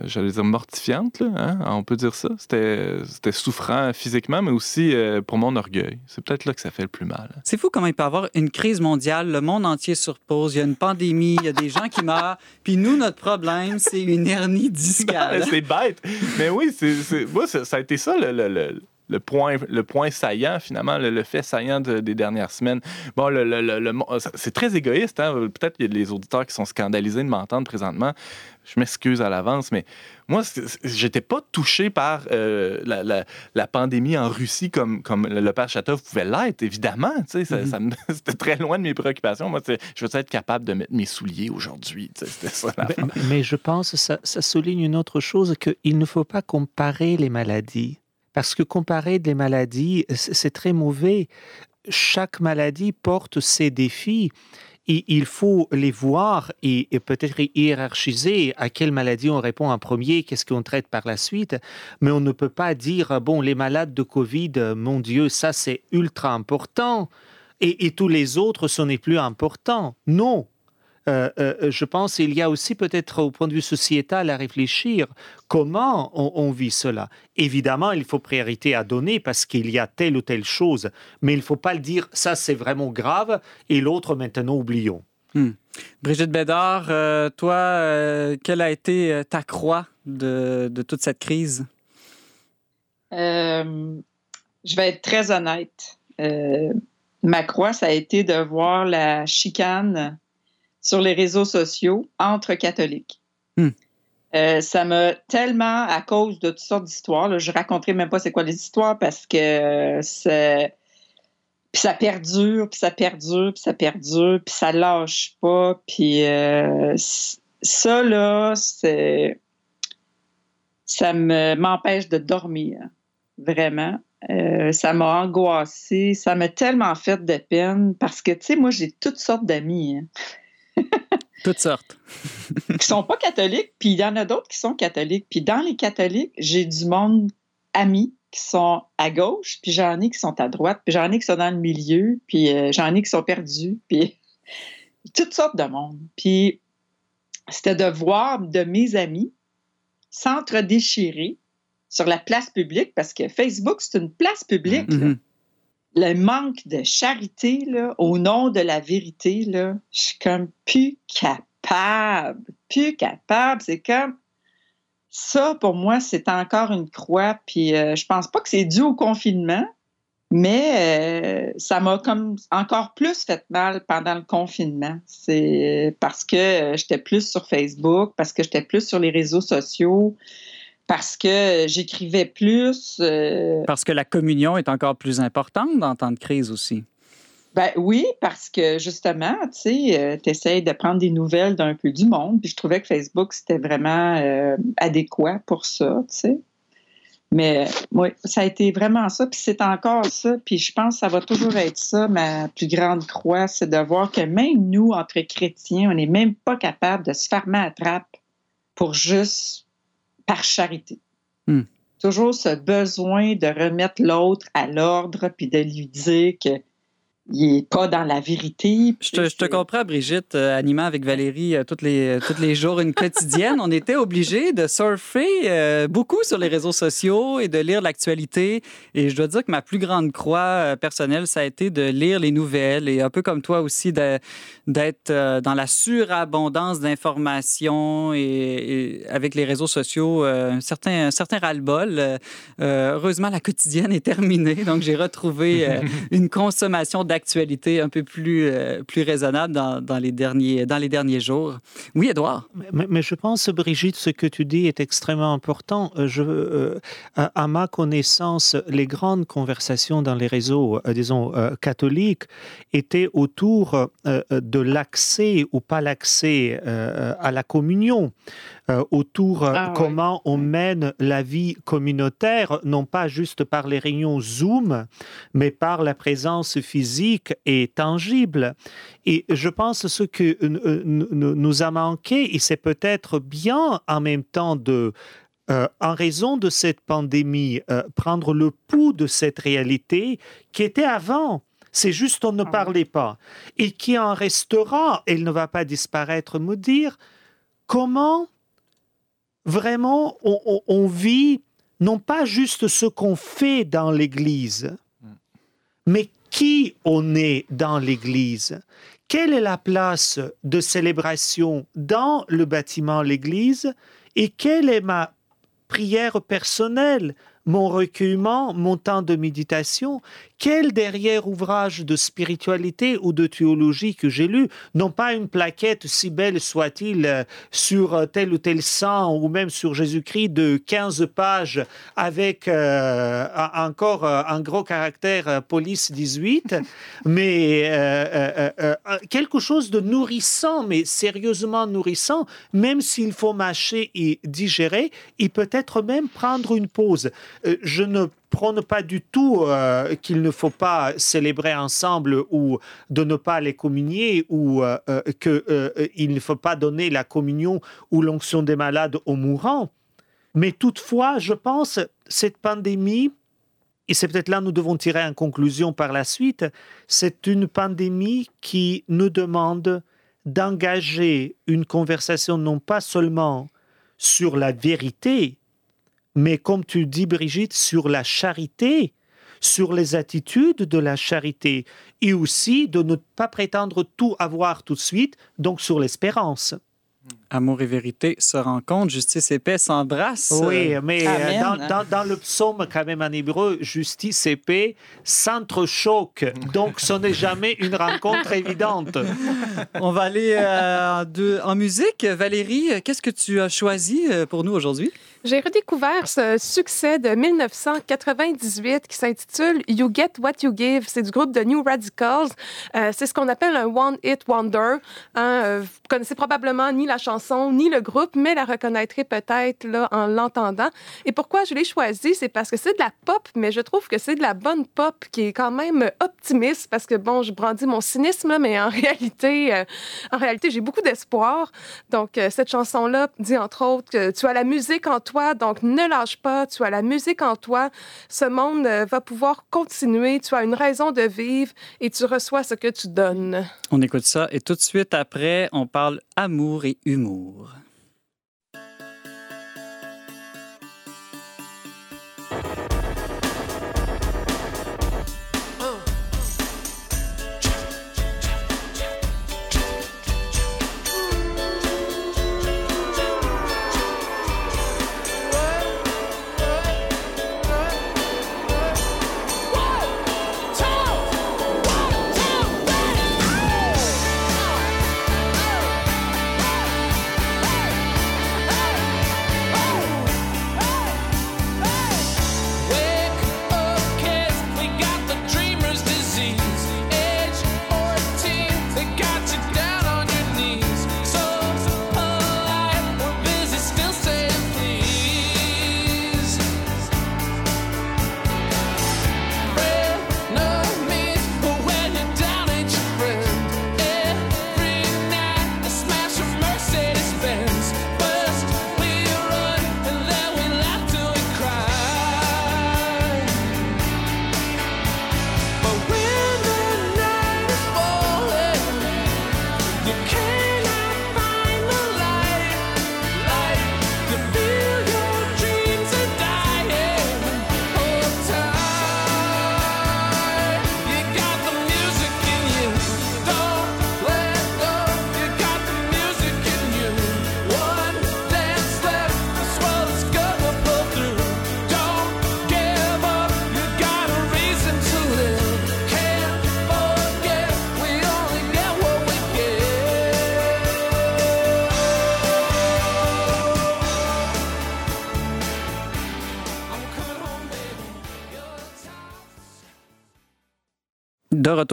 J'allais dire mortifiante, là, hein, on peut dire ça. C'était souffrant physiquement, mais aussi euh, pour mon orgueil. C'est peut-être là que ça fait le plus mal. C'est fou comment il peut y avoir une crise mondiale, le monde entier sur pause, il y a une pandémie, il y a des gens qui meurent, puis nous, notre problème, c'est une hernie discale. c'est bête. Mais oui, c'est- moi, ça, ça a été ça le, le- le- le point, le point saillant, finalement, le, le fait saillant de- des dernières semaines. Bon, le, le- c'est très égoïste. Hein? Peut-être qu'il y a des auditeurs qui sont scandalisés de m'entendre présentement. Je m'excuse à l'avance, mais moi, j'étais pas touché par euh, la, la- la pandémie en Russie comme, comme le père Chatov pouvait l'être, évidemment. tu sais, ça- Mhm. ça me- c'était très loin de mes préoccupations. Moi, je veux être capable de mettre mes souliers aujourd'hui. Mais, mais je pense que ça, ça souligne une autre chose, qu'il ne faut pas comparer les maladies. Parce que comparer des maladies, c'est très mauvais. Chaque maladie porte ses défis. Et il faut les voir et, peut-être hiérarchiser à quelle maladie on répond en premier, qu'est-ce qu'on traite par la suite. Mais on ne peut pas dire, bon, les malades de Covid, euh, mon Dieu, ça c'est ultra important. Et, et tous les autres, ce n'est plus important. Non, euh, euh, je pense qu'il y a aussi peut-être au point de vue sociétal à réfléchir comment on, on vit cela. Évidemment, il faut priorité à donner parce qu'il y a telle ou telle chose, mais il ne faut pas le dire ça c'est vraiment grave et l'autre maintenant oublions. Brigitte Bédard, euh, toi, euh, quelle a été ta croix de, de toute cette crise? Euh, je vais être très honnête. Euh, ma croix, ça a été de voir la chicane sur les réseaux sociaux entre catholiques. Hmm. Euh, ça m'a tellement, à cause de toutes sortes d'histoires, je raconterai même pas c'est quoi les histoires parce que euh, c'est- puis ça perdure, puis ça perdure, puis ça perdure, puis ça lâche pas, puis euh, ça là, c'est ça me m'empêche de dormir vraiment. Euh, ça m'a angoissée, ça m'a tellement fait de peine parce que, tu sais, moi, j'ai toutes sortes d'amis hein, Toutes sortes. qui sont pas catholiques, puis il y en a d'autres qui sont catholiques. Puis dans les catholiques, j'ai du monde amis qui sont à gauche, puis j'en ai qui sont à droite, puis j'en ai qui sont dans le milieu, puis euh, j'en ai qui sont perdus, puis toutes sortes de monde. Puis c'était de voir de mes amis s'entre-déchirer sur la place publique, parce que Facebook, c'est une place publique. là. Mhm. Le manque de charité, là, au nom de la vérité, là, je suis comme plus capable. Plus capable. C'est comme. Ça, pour moi, c'est encore une croix. Puis euh, je pense pas que c'est dû au confinement, mais euh, ça m'a comme encore plus fait mal pendant le confinement. C'est parce que euh, j'étais plus sur Facebook, parce que j'étais plus sur les réseaux sociaux, parce que j'écrivais plus. euh, Parce que la communion est encore plus importante dans temps de crise aussi. Ben oui, parce que justement, tu sais, tu essayes de prendre des nouvelles d'un peu du monde, puis je trouvais que Facebook, c'était vraiment euh, adéquat pour ça, tu sais. Mais oui, ça a été vraiment ça, puis c'est encore ça, puis je pense que ça va toujours être ça, ma plus grande croix, c'est de voir que même nous, entre chrétiens, on n'est même pas capable de se fermer à trappe pour juste par charité. Hmm. Toujours ce besoin de remettre l'autre à l'ordre, puis de lui dire que il n'est pas dans la vérité. Je te, je te comprends, Brigitte, euh, animant avec Valérie euh, toutes les, tous les jours une quotidienne. on était obligés de surfer euh, beaucoup sur les réseaux sociaux et de lire l'actualité. Et je dois dire que ma plus grande croix euh, personnelle, ça a été de lire les nouvelles et un peu comme toi aussi, d'être euh, dans la surabondance d'informations et, et avec les réseaux sociaux, euh, un certain, un certain ras-le-bol. Euh, euh, heureusement, la quotidienne est terminée, donc j'ai retrouvé euh, une consommation d'actualité un peu plus, euh, plus raisonnable dans, dans, les derniers, dans les derniers jours. Oui, Edouard? Mais, je pense, Brigitte, ce que tu dis est extrêmement important. Euh, je, euh, à, ma connaissance, les grandes conversations dans les réseaux, disons, catholiques étaient autour de l'accès ou pas l'accès à la communion. Euh, autour ah, comment on mène la vie communautaire, non pas juste par les réunions Zoom, mais par la présence physique et tangible. Et je pense ce que nous a manqué, et c'est peut-être bien en même temps de euh, en raison de cette pandémie, euh, prendre le pouls de cette réalité qui était avant. C'est juste on ne ah parlait pas. Et qui en restera, elle ne va pas disparaître, me dire comment vraiment, on, vit non pas juste ce qu'on fait dans l'Église, mais qui on est dans l'Église. Quelle est la place de célébration dans le bâtiment l'Église et quelle est ma prière personnelle mon recueillement, mon temps de méditation, quel derrière ouvrage de spiritualité ou de théologie que j'ai lu, non pas une plaquette, si belle soit-il, euh, sur euh, tel ou tel sang ou même sur Jésus-Christ de 15 pages avec euh, encore un gros caractère police 18, mais quelque chose de nourrissant, mais sérieusement nourrissant, même s'il faut mâcher et digérer, et peut-être même prendre une pause. Je ne prône pas du tout euh, qu'il ne faut pas célébrer ensemble ou de ne pas les communier ou euh, qu'il ne faut pas donner la communion ou l'onction des malades aux mourants. Mais toutefois, je pense, cette pandémie, et c'est peut-être là que nous devons tirer une conclusion par la suite, c'est une pandémie qui nous demande d'engager une conversation non pas seulement sur la vérité, mais comme tu dis, Brigitte, sur la charité, sur les attitudes de la charité, et aussi de ne pas prétendre tout avoir tout de suite, donc sur l'espérance. Amour et vérité se rencontrent, justice et paix s'embrassent. Oui, mais euh, dans, dans, le psaume, quand même en hébreu, justice et paix s'entrechoquent. Donc, ce n'est jamais une rencontre évidente. On va aller euh, en musique. Valérie, qu'est-ce que tu as choisi euh, pour nous aujourd'hui? J'ai redécouvert ce succès de 1998 qui s'intitule You Get What You Give. C'est du groupe de New Radicals. Euh, c'est ce qu'on appelle un One Hit Wonder. Hein. Euh, vous connaissez probablement ni la chanson ni le groupe, mais la reconnaîtrez peut-être là en l'entendant. Et pourquoi je l'ai choisi, c'est parce que c'est de la pop, mais je trouve que c'est de la bonne pop qui est quand même optimiste parce que bon, je brandis mon cynisme, mais en réalité, euh, en réalité, j'ai beaucoup d'espoir. Donc cette chanson-là dit entre autres que tu as la musique en toi donc ne lâche pas, tu as la musique en toi, ce monde euh, va pouvoir continuer, tu as une raison de vivre et tu reçois ce que tu donnes. On écoute ça et tout de suite après, on parle amour et humour. De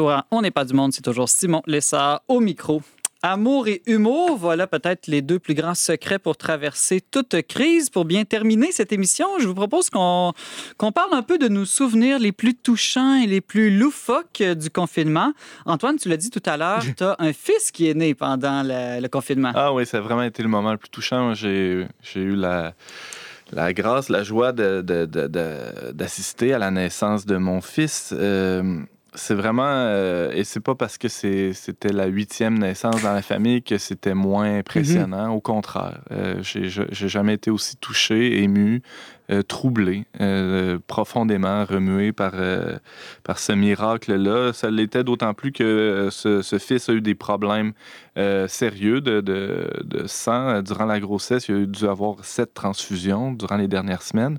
retour à On n'est pas du monde, c'est toujours Simon Lessard au micro. Amour et humour, voilà peut-être les deux plus grands secrets pour traverser toute crise. Pour bien terminer cette émission, je vous propose qu'on parle un peu de nos souvenirs les plus touchants et les plus loufoques du confinement. Antoine, tu l'as dit tout à l'heure, tu as un fils qui est né pendant le, le confinement. Ah oui, ça a vraiment été le moment le plus touchant. J'ai eu la, la grâce, la joie de- de- de- de- d'assister à la naissance de mon fils. Euh, c'est vraiment, euh, et c'est pas parce que c'était la huitième naissance dans la famille que c'était moins impressionnant. Au contraire, euh, j'ai jamais été aussi touché, ému, euh, troublé, euh, profondément remué par, par ce miracle-là. Ça l'était d'autant plus que ce, ce fils a eu des problèmes sérieux de, de, de sang durant la grossesse. Il a dû avoir sept transfusions durant les dernières semaines.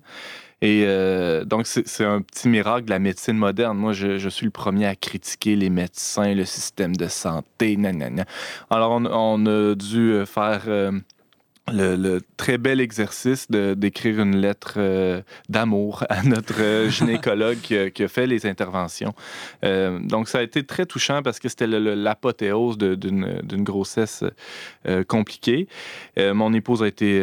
Et euh, donc, c'est un petit miracle de la médecine moderne. Moi, je, je suis le premier à critiquer les médecins, le système de santé, nanana. Alors, on, on a dû euh, faire euh, le, le très bel exercice d'écrire une lettre euh, d'amour à notre euh, gynécologue qui, a- qui a fait les interventions. Euh, donc, ça a été très touchant parce que c'était l'apothéose d'une grossesse euh, compliquée. Mon épouse a été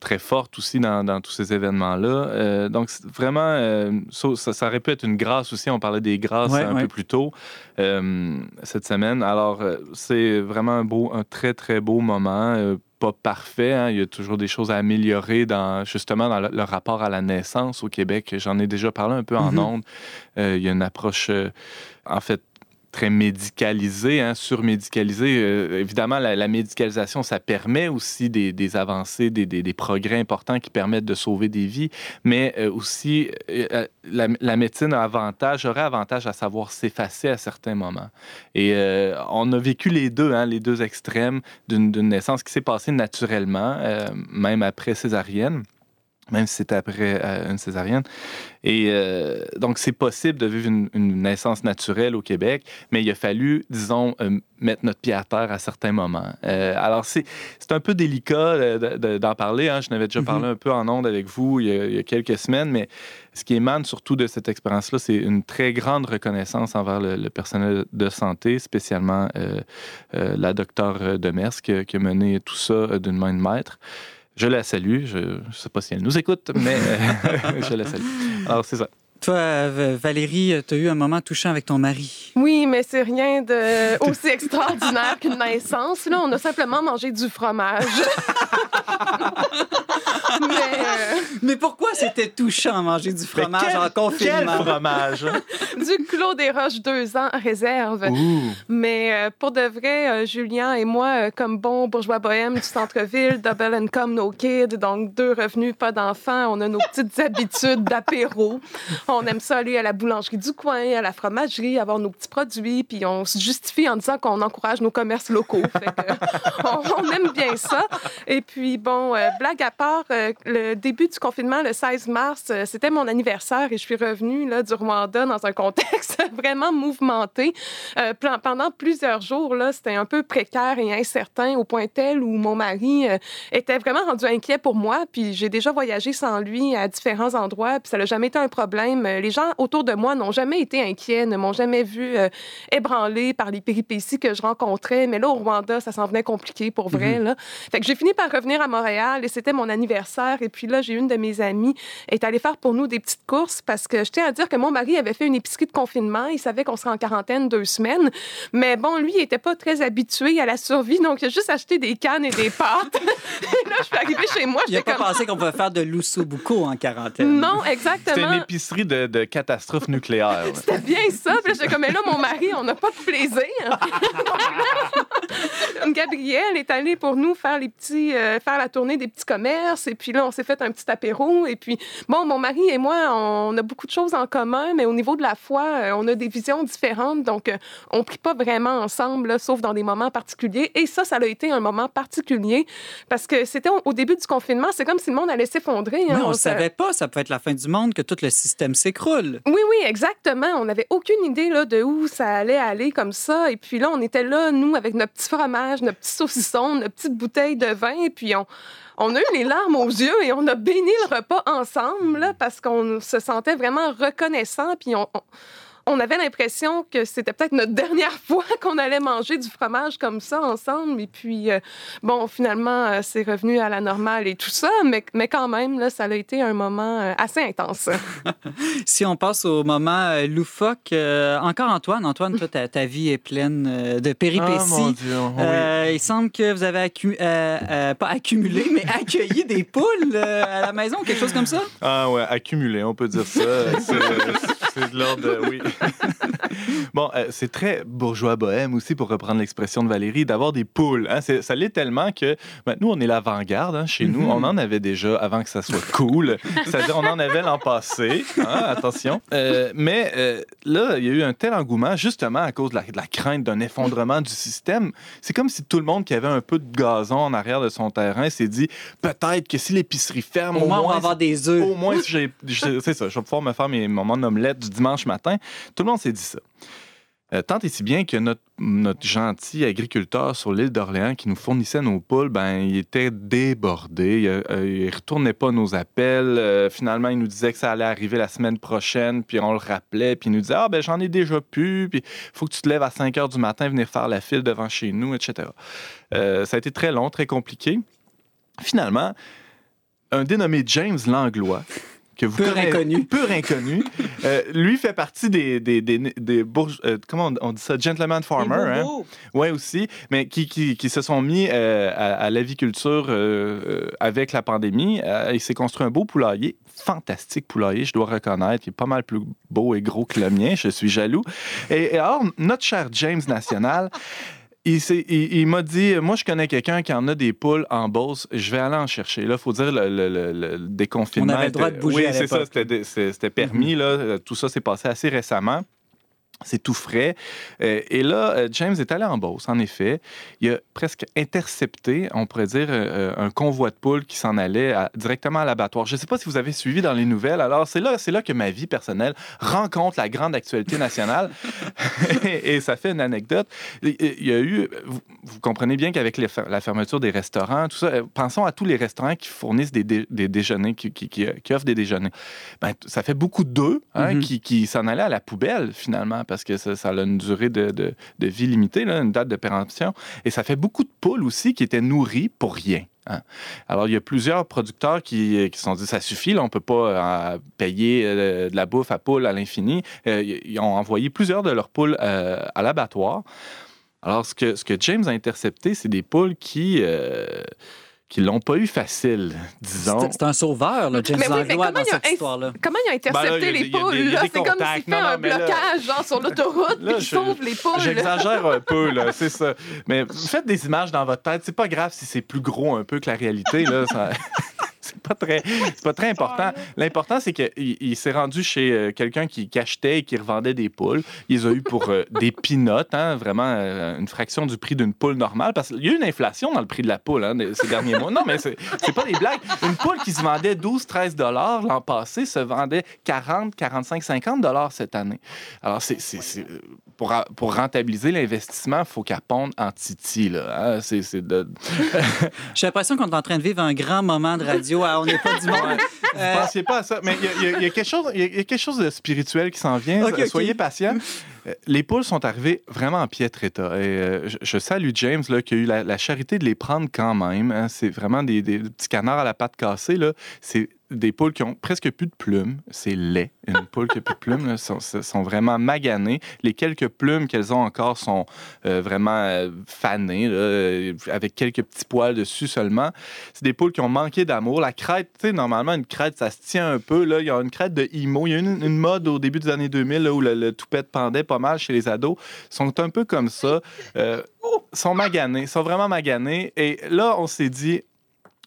très forte aussi dans, dans tous ces événements-là. Donc, vraiment, ça, ça- aurait pu être une grâce aussi. On parlait des grâces Ouais, un ouais. peu plus tôt cette semaine. Alors, c'est vraiment un, beau, un très, très beau moment. Pas parfait. hein. Il y a toujours des choses à améliorer dans justement dans le, le rapport à la naissance au Québec. J'en ai déjà parlé un peu en Mhm. ondes. Euh, il y a une approche, euh, en fait, très médicalisée, hein, surmédicalisée. Euh, évidemment, la, médicalisation, ça permet aussi des, avancées, des, progrès importants qui permettent de sauver des vies, mais euh, aussi euh, la, médecine a avantage, aurait avantage à savoir s'effacer à certains moments. Et on a vécu les deux, hein, les deux extrêmes d'une naissance qui s'est passée naturellement, même après césarienne. Même si c'était après euh, une césarienne. Et euh, donc, c'est possible de vivre une, une naissance naturelle au Québec, mais il a fallu, disons, euh, mettre notre pied à terre à certains moments. Euh, alors, c'est un peu délicat de- de- d'en parler. hein. Je n'avais déjà Mhm. parlé un peu en ondes avec vous il y, a, il y a quelques semaines, mais ce qui émane surtout de cette expérience-là, c'est une très grande reconnaissance envers le, le personnel de santé, spécialement la docteure Demers qui, qui a mené tout ça d'une main de maître. Je la salue. Je ne sais pas si elle nous écoute, mais je la salue. Alors, c'est ça. Toi, Valérie, tu as eu un moment touchant avec ton mari? Oui, mais c'est rien de aussi extraordinaire qu'une naissance. Là, on a simplement mangé du fromage. mais euh, Mais pourquoi c'était touchant manger du fromage quel- en Quel confinement? fromage! du Clos des Roches deux ans réserve. Ouh. Mais euh, pour de vrai, euh, Julien et moi, euh, comme bons bourgeois bohèmes du centre-ville, double income, no kid, donc deux revenus, pas d'enfants, on a nos petites habitudes d'apéro. On aime ça aller à la boulangerie du coin, à la fromagerie, avoir nos petits produits, puis on se justifie en disant qu'on encourage nos commerces locaux. On, on aime bien ça. Et puis, bon, euh, blague à part, euh, le début du confinement, le 16 mars, euh, c'était mon anniversaire et je suis revenue là, du Rwanda dans un contexte vraiment mouvementé. Pendant plusieurs jours, là, c'était un peu précaire et incertain au point tel où mon mari était vraiment rendu inquiet pour moi. Puis j'ai déjà voyagé sans lui à différents endroits, puis ça n'a jamais été un problème. Euh, Les gens autour de moi n'ont jamais été inquiets, ne m'ont jamais vu euh, ébranlée par les péripéties que je rencontrais. Mais là, au Rwanda, ça s'en venait compliqué pour vrai. là. Fait que j'ai fini par revenir à Montréal et c'était mon anniversaire. Et puis là, j'ai une de mes amies est allée faire pour nous des petites courses parce que je tiens à dire que mon mari avait fait une épicerie de confinement. Il savait qu'on serait en quarantaine deux semaines. Mais bon, lui, il n'était pas très habitué à la survie. Donc, il a juste acheté des cannes et des pâtes. et là, je suis arrivée chez moi. Il n'a pas comme... pensé qu'on pouvait faire de l'oussobuco en quarantaine. Non, C'était exactement. une épicerie de, de catastrophe nucléaire. C'était bien ça. Puis là, j'étais comme, mais là, mon mari, on n'a pas de plaisir. Gabrielle est allée pour nous faire les petits, euh, faire la tournée des petits commerces. Et puis là, on s'est fait un petit apéro. Et puis, bon, mon mari et moi, on a beaucoup de choses en commun, mais au niveau de la foi, euh, on a des visions différentes. Donc, euh, on ne prie pas vraiment ensemble, là, sauf dans des moments particuliers. Et ça, ça a été un moment particulier parce que c'était au, début du confinement. C'est comme si le monde allait s'effondrer. hein. On ne sa- savait pas, ça peut être la fin du monde, que tout le système oui, oui, exactement. On n'avait aucune idée de où ça allait aller comme ça. Et puis là, on était là, nous, avec notre petit fromage, notre petit saucisson, notre petite bouteille de vin. Et puis on, on a eu les larmes aux yeux et on a béni le repas ensemble parce qu'on se sentait vraiment reconnaissant. On avait l'impression que c'était peut-être notre dernière fois qu'on allait manger du fromage comme ça ensemble. Et puis, euh, bon, finalement, euh, c'est revenu à la normale et tout ça, mais, mais quand même, là, ça a été un moment euh, assez intense. si on passe au moment euh, loufoque, euh, encore Antoine, Antoine, toi, ta, ta vie est pleine euh, de péripéties. Ah, mon Dieu, oui. Euh, il semble que vous avez accu- euh, euh, pas accumulé, mais accueilli des poules euh, à la maison, quelque chose comme ça? Ah ouais, accumulé, on peut dire ça. C'est de l'ordre de... Oui. bon, euh, c'est très bourgeois bohème aussi, pour reprendre l'expression de Valérie, d'avoir des poules. hein. C'est- Ça l'est tellement que ben, nous, on est l'avant-garde hein, chez nous. Mhm. On en avait déjà avant que ça soit cool. C'est-à-dire, on en avait l'an passé. hein, attention. Euh, mais euh, là, il y a eu un tel engouement, justement à cause de la, de la crainte d'un effondrement du système. C'est comme si tout le monde qui avait un peu de gazon en arrière de son terrain s'est dit peut-être que si l'épicerie ferme, Au moins, on va avoir des œufs. au moins, si j'ai- j'ai- c'est ça, je vais pouvoir me faire mes moments d'omelette dimanche matin. Tout le monde s'est dit ça. Euh, tant et si bien que notre, gentil agriculteur sur l'île d'Orléans qui nous fournissait nos poules, ben, il était débordé. Il, euh, il retournait pas nos appels. Euh, finalement, il nous disait que ça allait arriver la semaine prochaine, puis on le rappelait, puis il nous disait Ah, ben j'en ai déjà pu, puis faut que tu te lèves à 5 heures du matin, venir faire la file devant chez nous, etc. Euh, ça a été très long, très compliqué. Finalement, un dénommé James Langlois, que vous Peu connaissez- inconnu. peu inconnu, euh, lui fait partie des, des, des, des bourge- euh, comment on, dit ça, gentleman farmer, hein? Ouais aussi, mais qui, qui, qui se sont mis euh, à, à l'aviculture avec la pandémie. Euh, il s'est construit un beau poulailler, fantastique poulailler, je dois reconnaître. Il est pas mal plus beau et gros que le mien, je suis jaloux. Et, et alors, notre cher James National. Il, s'est- il- il m'a dit, moi, je connais quelqu'un qui en a des poules en Beauce. Je vais aller en chercher. Là, il faut dire, le, le- le- le déconfinement... On avait le droit de bouger Oui, c'est ça. C'était, c'était permis. là. Tout ça s'est passé assez récemment. C'est tout frais. Euh, et là, euh, James est allé en Beauce, en effet. Il a presque intercepté, on pourrait dire, euh, un convoi de poules qui s'en allait à- directement à l'abattoir. Je ne sais pas si vous avez suivi dans les nouvelles. Alors, c'est là, c'est là que ma vie personnelle rencontre la grande actualité nationale. et, et ça fait une anecdote. Il y a eu, vous, vous comprenez bien qu'avec les la fermeture des restaurants, tout ça, pensons à tous les restaurants qui fournissent des, dé- des déjeuners, qui, qui- qui- qui offrent des déjeuners. Ben, ça fait beaucoup d'œufs hein, Mhm. qui, qui s'en allaient à la poubelle, finalement, parce que ça, a une durée de, vie limitée, une date de péremption. Et ça fait beaucoup de poules aussi qui étaient nourries pour rien. hein. Alors, il y a plusieurs producteurs qui se sont dit ça suffit, on ne peut pas euh, payer euh, de la bouffe à poules à l'infini. Euh, ils ont envoyé plusieurs de leurs poules à l'abattoir. Alors, ce que, James a intercepté, c'est des poules qui qui l'ont pas eu facile, disons. C'est un sauveur, là, James Mais oui, mais dans il a cette histoire-là. Comment il a intercepté Ben là, il a les a des- poules? C'est comme s'il fait Non, un là- blocage genre, sur l'autoroute Là, puis il je- sauve les poules. J'exagère un peu, là, c'est ça. Mais faites des images dans votre tête. C'est pas grave si c'est plus gros un peu que la réalité, là. ça- C'est pas très, c'est pas très important. L'important, c'est qu'il il s'est rendu chez euh, quelqu'un qui, achetait et qui revendait des poules. Il les a eu pour euh, des pinottes, hein, vraiment euh, une fraction du prix d'une poule normale. Parce qu'il y a eu une inflation dans le prix de la poule hein, ces derniers mois. Non, mais c'est c'est pas des blagues. Une poule qui se vendait 12-13 dollars l'an passé se vendait 40, 45, 50 dollars cette année. Alors, c'est, c'est- c'est- pour, pour rentabiliser l'investissement, il faut qu'elle ponde en titi. Là, hein. C'est, de... J'ai l'impression qu'on est en train de vivre un grand moment de radio à On n'est pas du monde. Vous Euh, pensiez pas à ça, mais il y y, y a quelque chose, de spirituel qui s'en vient. Ok, ok. Soyez patients. Euh, Les poules sont arrivées vraiment en piètre état. Et euh, je, salue James là, qui a eu la, charité de les prendre quand même. hein. C'est vraiment des, petits canards à la patte cassée. Là. C'est des poules qui ont presque plus de plumes. C'est laid. Une poule qui a plus de plumes là, sont, vraiment maganées. Les quelques plumes qu'elles ont encore sont euh, vraiment euh, fanées, euh, avec quelques petits poils dessus seulement. C'est des poules qui ont manqué d'amour. La crête, tu sais, normalement, une crête, ça se tient un peu. Là. Il y a une crête de imo. Il y a une mode au début des années 2000 là, où le, le toupette pendait mal chez les ados. Sont un peu comme ça. Euh, sont maganés, sont vraiment maganés. Et là, on s'est dit,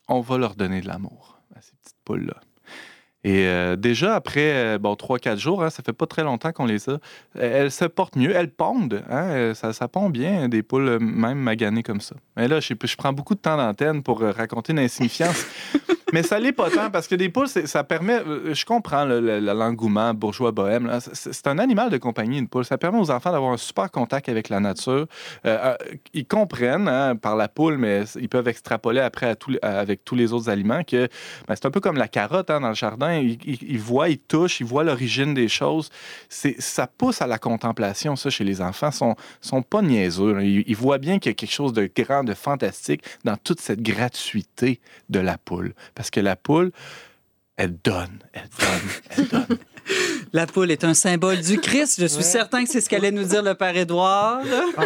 on va leur donner de l'amour à ces petites poules-là. Et euh, déjà, après euh, bon, 3-4 jours, hein, ça fait pas très longtemps qu'on les a, euh, elles se portent mieux, elles pondent. Hein, ça, ça pond bien, des poules même maganées comme ça. Mais là, je, prends beaucoup de temps d'antenne pour raconter une insignifiance. mais ça l'est pas tant parce que des poules, ça permet. Je comprends l'engouement bourgeois bohème. C'est un animal de compagnie, une poule. Ça permet aux enfants d'avoir un super contact avec la nature. Euh, ils comprennent hein, par la poule, mais ils peuvent extrapoler après avec tous les autres aliments que ben, c'est un peu comme la carotte hein, dans le jardin. Ils, voient, ils touchent, ils voient l'origine des choses. Ça pousse à la contemplation, ça, chez les enfants. Ils sont, sont pas niaiseux. Ils, voient bien qu'il y a quelque chose de grand, de fantastique dans toute cette gratuité de la poule. Parce que la poule, elle donne, elle donne, elle donne. La poule est un symbole du Christ. Je suis certain que c'est ce qu'allait nous dire le Père Édouard. Ah,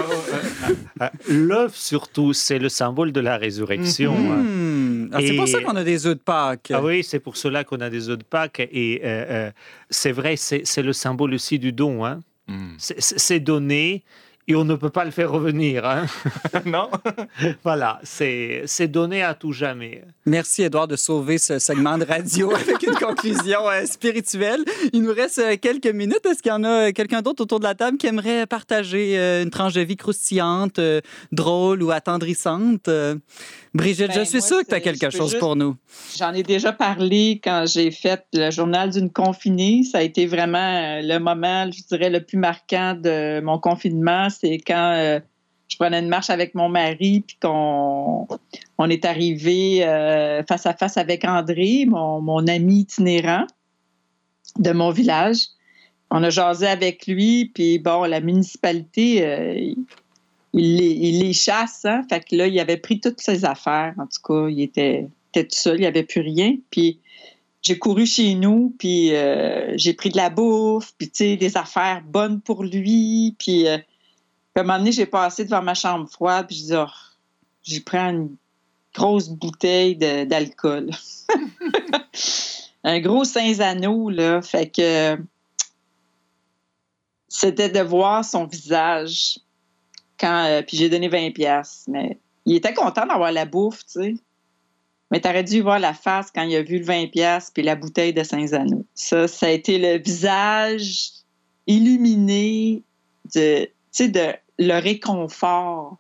ah, l'œuf, surtout, c'est le symbole de la résurrection. Mhm. Ah, c'est pour ça qu'on a des œufs de Pâques. Ah oui, c'est pour cela qu'on a des œufs de Pâques. Et euh, euh, c'est vrai, c'est le symbole aussi du don. Hein. Mm. C'est donné et on ne peut pas le faire revenir. Hein. non. voilà, c'est donné à tout jamais. Merci, Edouard, de sauver ce segment de radio avec une conclusion euh, spirituelle. Il nous reste euh, quelques minutes. Est-ce qu'il y en a quelqu'un d'autre autour de la table qui aimerait partager euh, une tranche de vie croustillante, drôle ou attendrissante? Brigitte, je ben, suis sûre que tu as quelque chose pour nous. J'en ai déjà parlé quand j'ai fait le journal d'une confinée. Ça a été vraiment euh, le moment, je dirais, le plus marquant de mon confinement. C'est quand euh, je prenais une marche avec mon mari, puis qu'on on est arrivé euh, face à face avec André, mon, mon, ami itinérant de mon village. On a jasé avec lui, puis bon, la municipalité, il les, chasse. Hein? Fait que là, il avait pris toutes ses affaires. En tout cas, il était, tout seul, il n'y avait plus rien. Puis j'ai couru chez nous, puis euh, j'ai pris de la bouffe, puis tu des affaires bonnes pour lui. Puis, euh, à un moment donné, j'ai passé devant ma chambre froide, puis je dis, oh, j'ai pris une grosse bouteille d'alcool. un gros Saint-Anneau, là. Fait que c'était de voir son visage quand, euh, puis j'ai donné 20 pièces mais il était content d'avoir la bouffe, tu sais. Mais t'aurais dû voir la face quand il a vu le 20 pièces puis la bouteille de Saint-Zano. Ça, ça a été le visage illuminé de, de le réconfort.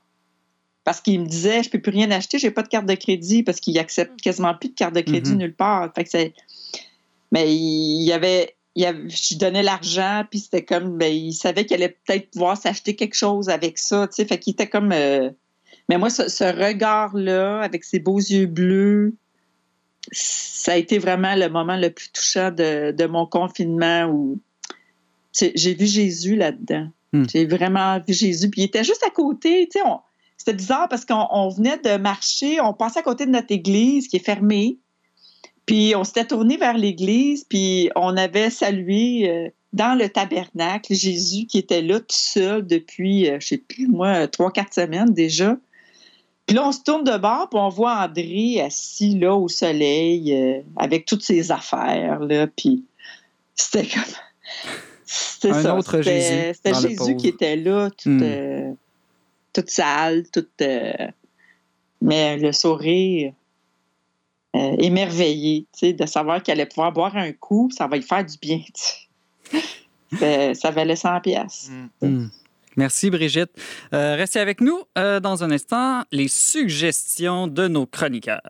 Parce qu'il me disait, je peux plus rien acheter, j'ai pas de carte de crédit parce qu'il accepte quasiment plus de carte de crédit mm-hmm. nulle part. Fait mais il y avait je donnais l'argent, puis c'était comme, ben, il savait qu'il allait peut-être pouvoir s'acheter quelque chose avec ça, tu sais, fait qu'il était comme... Euh, mais moi, ce, regard-là, avec ses beaux yeux bleus, ça a été vraiment le moment le plus touchant de, mon confinement où j'ai vu Jésus là-dedans. Hmm. J'ai vraiment vu Jésus, puis il était juste à côté, tu sais, c'était bizarre parce qu'on venait de marcher, on passait à côté de notre église qui est fermée. Puis on s'était tourné vers l'église, puis on avait salué euh, dans le tabernacle Jésus qui était là tout seul depuis, je euh, je sais plus, moi, trois, quatre semaines déjà. Puis là, on se tourne de bord, puis on voit André assis là au soleil euh, avec toutes ses affaires, là, puis c'était comme... C'était ça. Autre Jésus. C'était Jésus qui était là, tout, hmm. toute sale, toute... mais le sourire euh, émerveillé, de savoir qu'elle allait pouvoir boire un coup, ça va lui faire du bien. Ben, ça valait 100 pièces. Mm. Mm. Merci Brigitte. Euh, restez avec nous euh, dans un instant, les suggestions de nos chroniqueurs.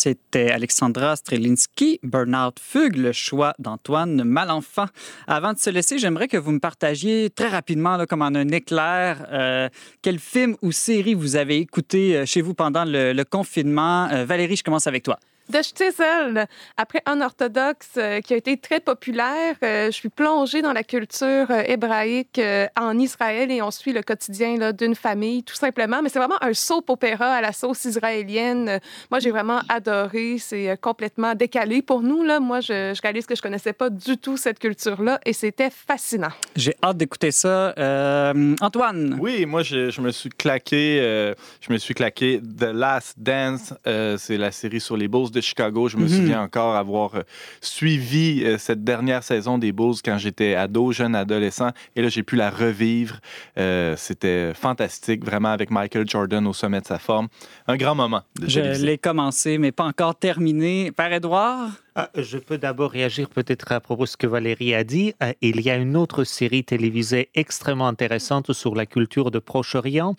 C'était Alexandra Strelinski, Burnout Fugue, le choix d'Antoine Malenfant. Avant de se laisser, j'aimerais que vous me partagiez très rapidement, comme en un éclair, euh, quel film ou série vous avez écouté euh, chez vous pendant le, le confinement. Euh, Valérie, je commence avec toi. De Chisel, après Unorthodoxe, euh, qui a été très populaire, euh, je suis plongée dans la culture euh, hébraïque euh, en Israël et on suit le quotidien là, d'une famille, tout simplement. Mais c'est vraiment un soap opéra à la sauce israélienne. Moi, j'ai vraiment adoré. C'est euh, complètement décalé pour nous. Là. Moi, je, je réalise que je connaissais pas du tout cette culture-là et c'était fascinant. J'ai hâte d'écouter ça. Euh, Antoine, Oui, moi, je, je me suis claqué, euh, je me suis claqué The Last Dance. euh, c'est la série sur les Bulls de Chicago. Je me Mhm. souviens encore avoir euh, suivi euh, cette dernière saison des Bulls quand j'étais ado, jeune adolescent. Et là, j'ai pu la revivre. Euh, C'était fantastique, vraiment, avec Michael Jordan au sommet de sa forme. Un grand moment de je l'ai commencé, mais pas encore terminé. Père Édouard, Ah, je peux d'abord réagir peut-être à propos de ce que Valérie a dit. Euh, Il y a une autre série télévisée extrêmement intéressante sur la culture de Proche-Orient.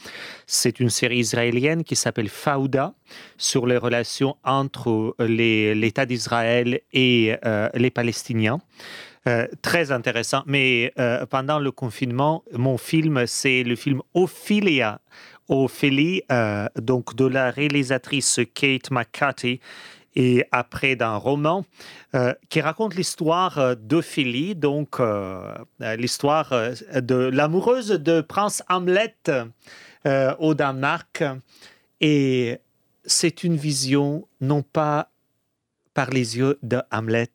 C'est une série israélienne qui s'appelle Fauda, sur les relations entre euh, l'État d'Israël et euh, les Palestiniens. Très intéressant. Mais pendant le confinement, mon film, c'est le film Ophelia. Ophélie, donc de la réalisatrice Kate McCarthy, et après d'un roman euh, qui raconte l'histoire euh, d'Ophélie, donc euh, l'histoire de l'amoureuse de Prince Hamlet euh, au Danemark. Et c'est une vision non pas par les yeux de Hamlet,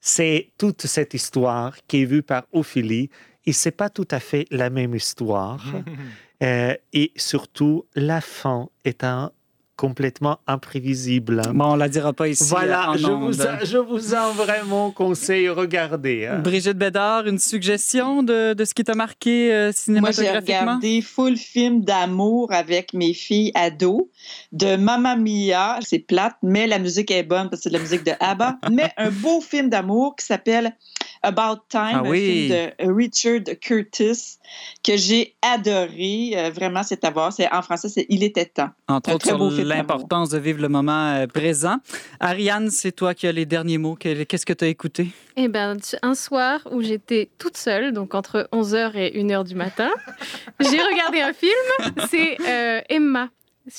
c'est toute cette histoire qui est vue par Ophélie et c'est pas tout à fait la même histoire. Euh, et surtout, la fin est un complètement imprévisible. bon, on la dira pas ici. Voilà, en je vous, en- je vous en vraiment conseille, regardez. hein. Brigitte Bédard, une suggestion de, de ce qui t'a marqué euh, Moi, j'ai cinématographiquement? regardé full film d'amour avec mes filles ados de Mamma Mia. C'est plate, mais la musique est bonne parce que c'est de la musique de ABBA. mais un beau film d'amour qui s'appelle About Time, Ah un oui. film de Richard Curtis que j'ai adoré. Euh, vraiment, c'est à voir. C'est, en français, c'est Il était temps. Entre Un autres, très beau film l'importance de vivre le moment euh, présent. Ariane, c'est toi qui as les derniers mots. Qu'est-ce que tu as écouté? Eh ben, un soir où j'étais toute seule, donc entre 11h et 1h du matin, j'ai regardé un film, c'est euh, Emma.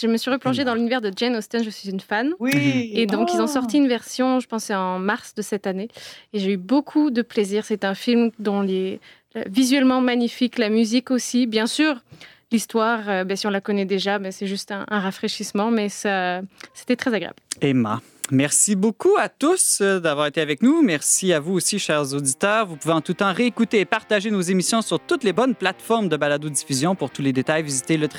Je me suis replongée dans l'univers de Jane Austen, je suis une fan. Oui. Et donc, ils ont Oh. sorti une version, je pense, en mars de cette année. Et j'ai eu beaucoup de plaisir. C'est un film dont les visuellement magnifique, la musique aussi. Bien sûr, l'histoire, euh, ben, si on la connaît déjà, ben, c'est juste un, un rafraîchissement, mais c'était très agréable. Emma. Merci beaucoup à tous euh, d'avoir été avec nous. Merci à vous aussi, chers auditeurs. Vous pouvez en tout temps réécouter et partager nos émissions sur toutes les bonnes plateformes de balado-diffusion. Pour tous les détails, visitez le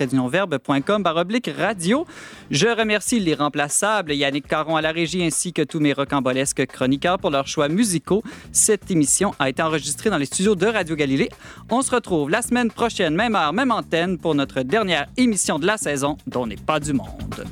baroblique radio. Je remercie l'irremplaçable Yannick Caron à la régie ainsi que tous mes rocambolesques chroniqueurs pour leurs choix musicaux. Cette émission a été enregistrée dans les studios de Radio Galilée. On se retrouve la semaine prochaine, même heure, même antenne, pour notre dernière émission de la saison dont n'est pas du monde.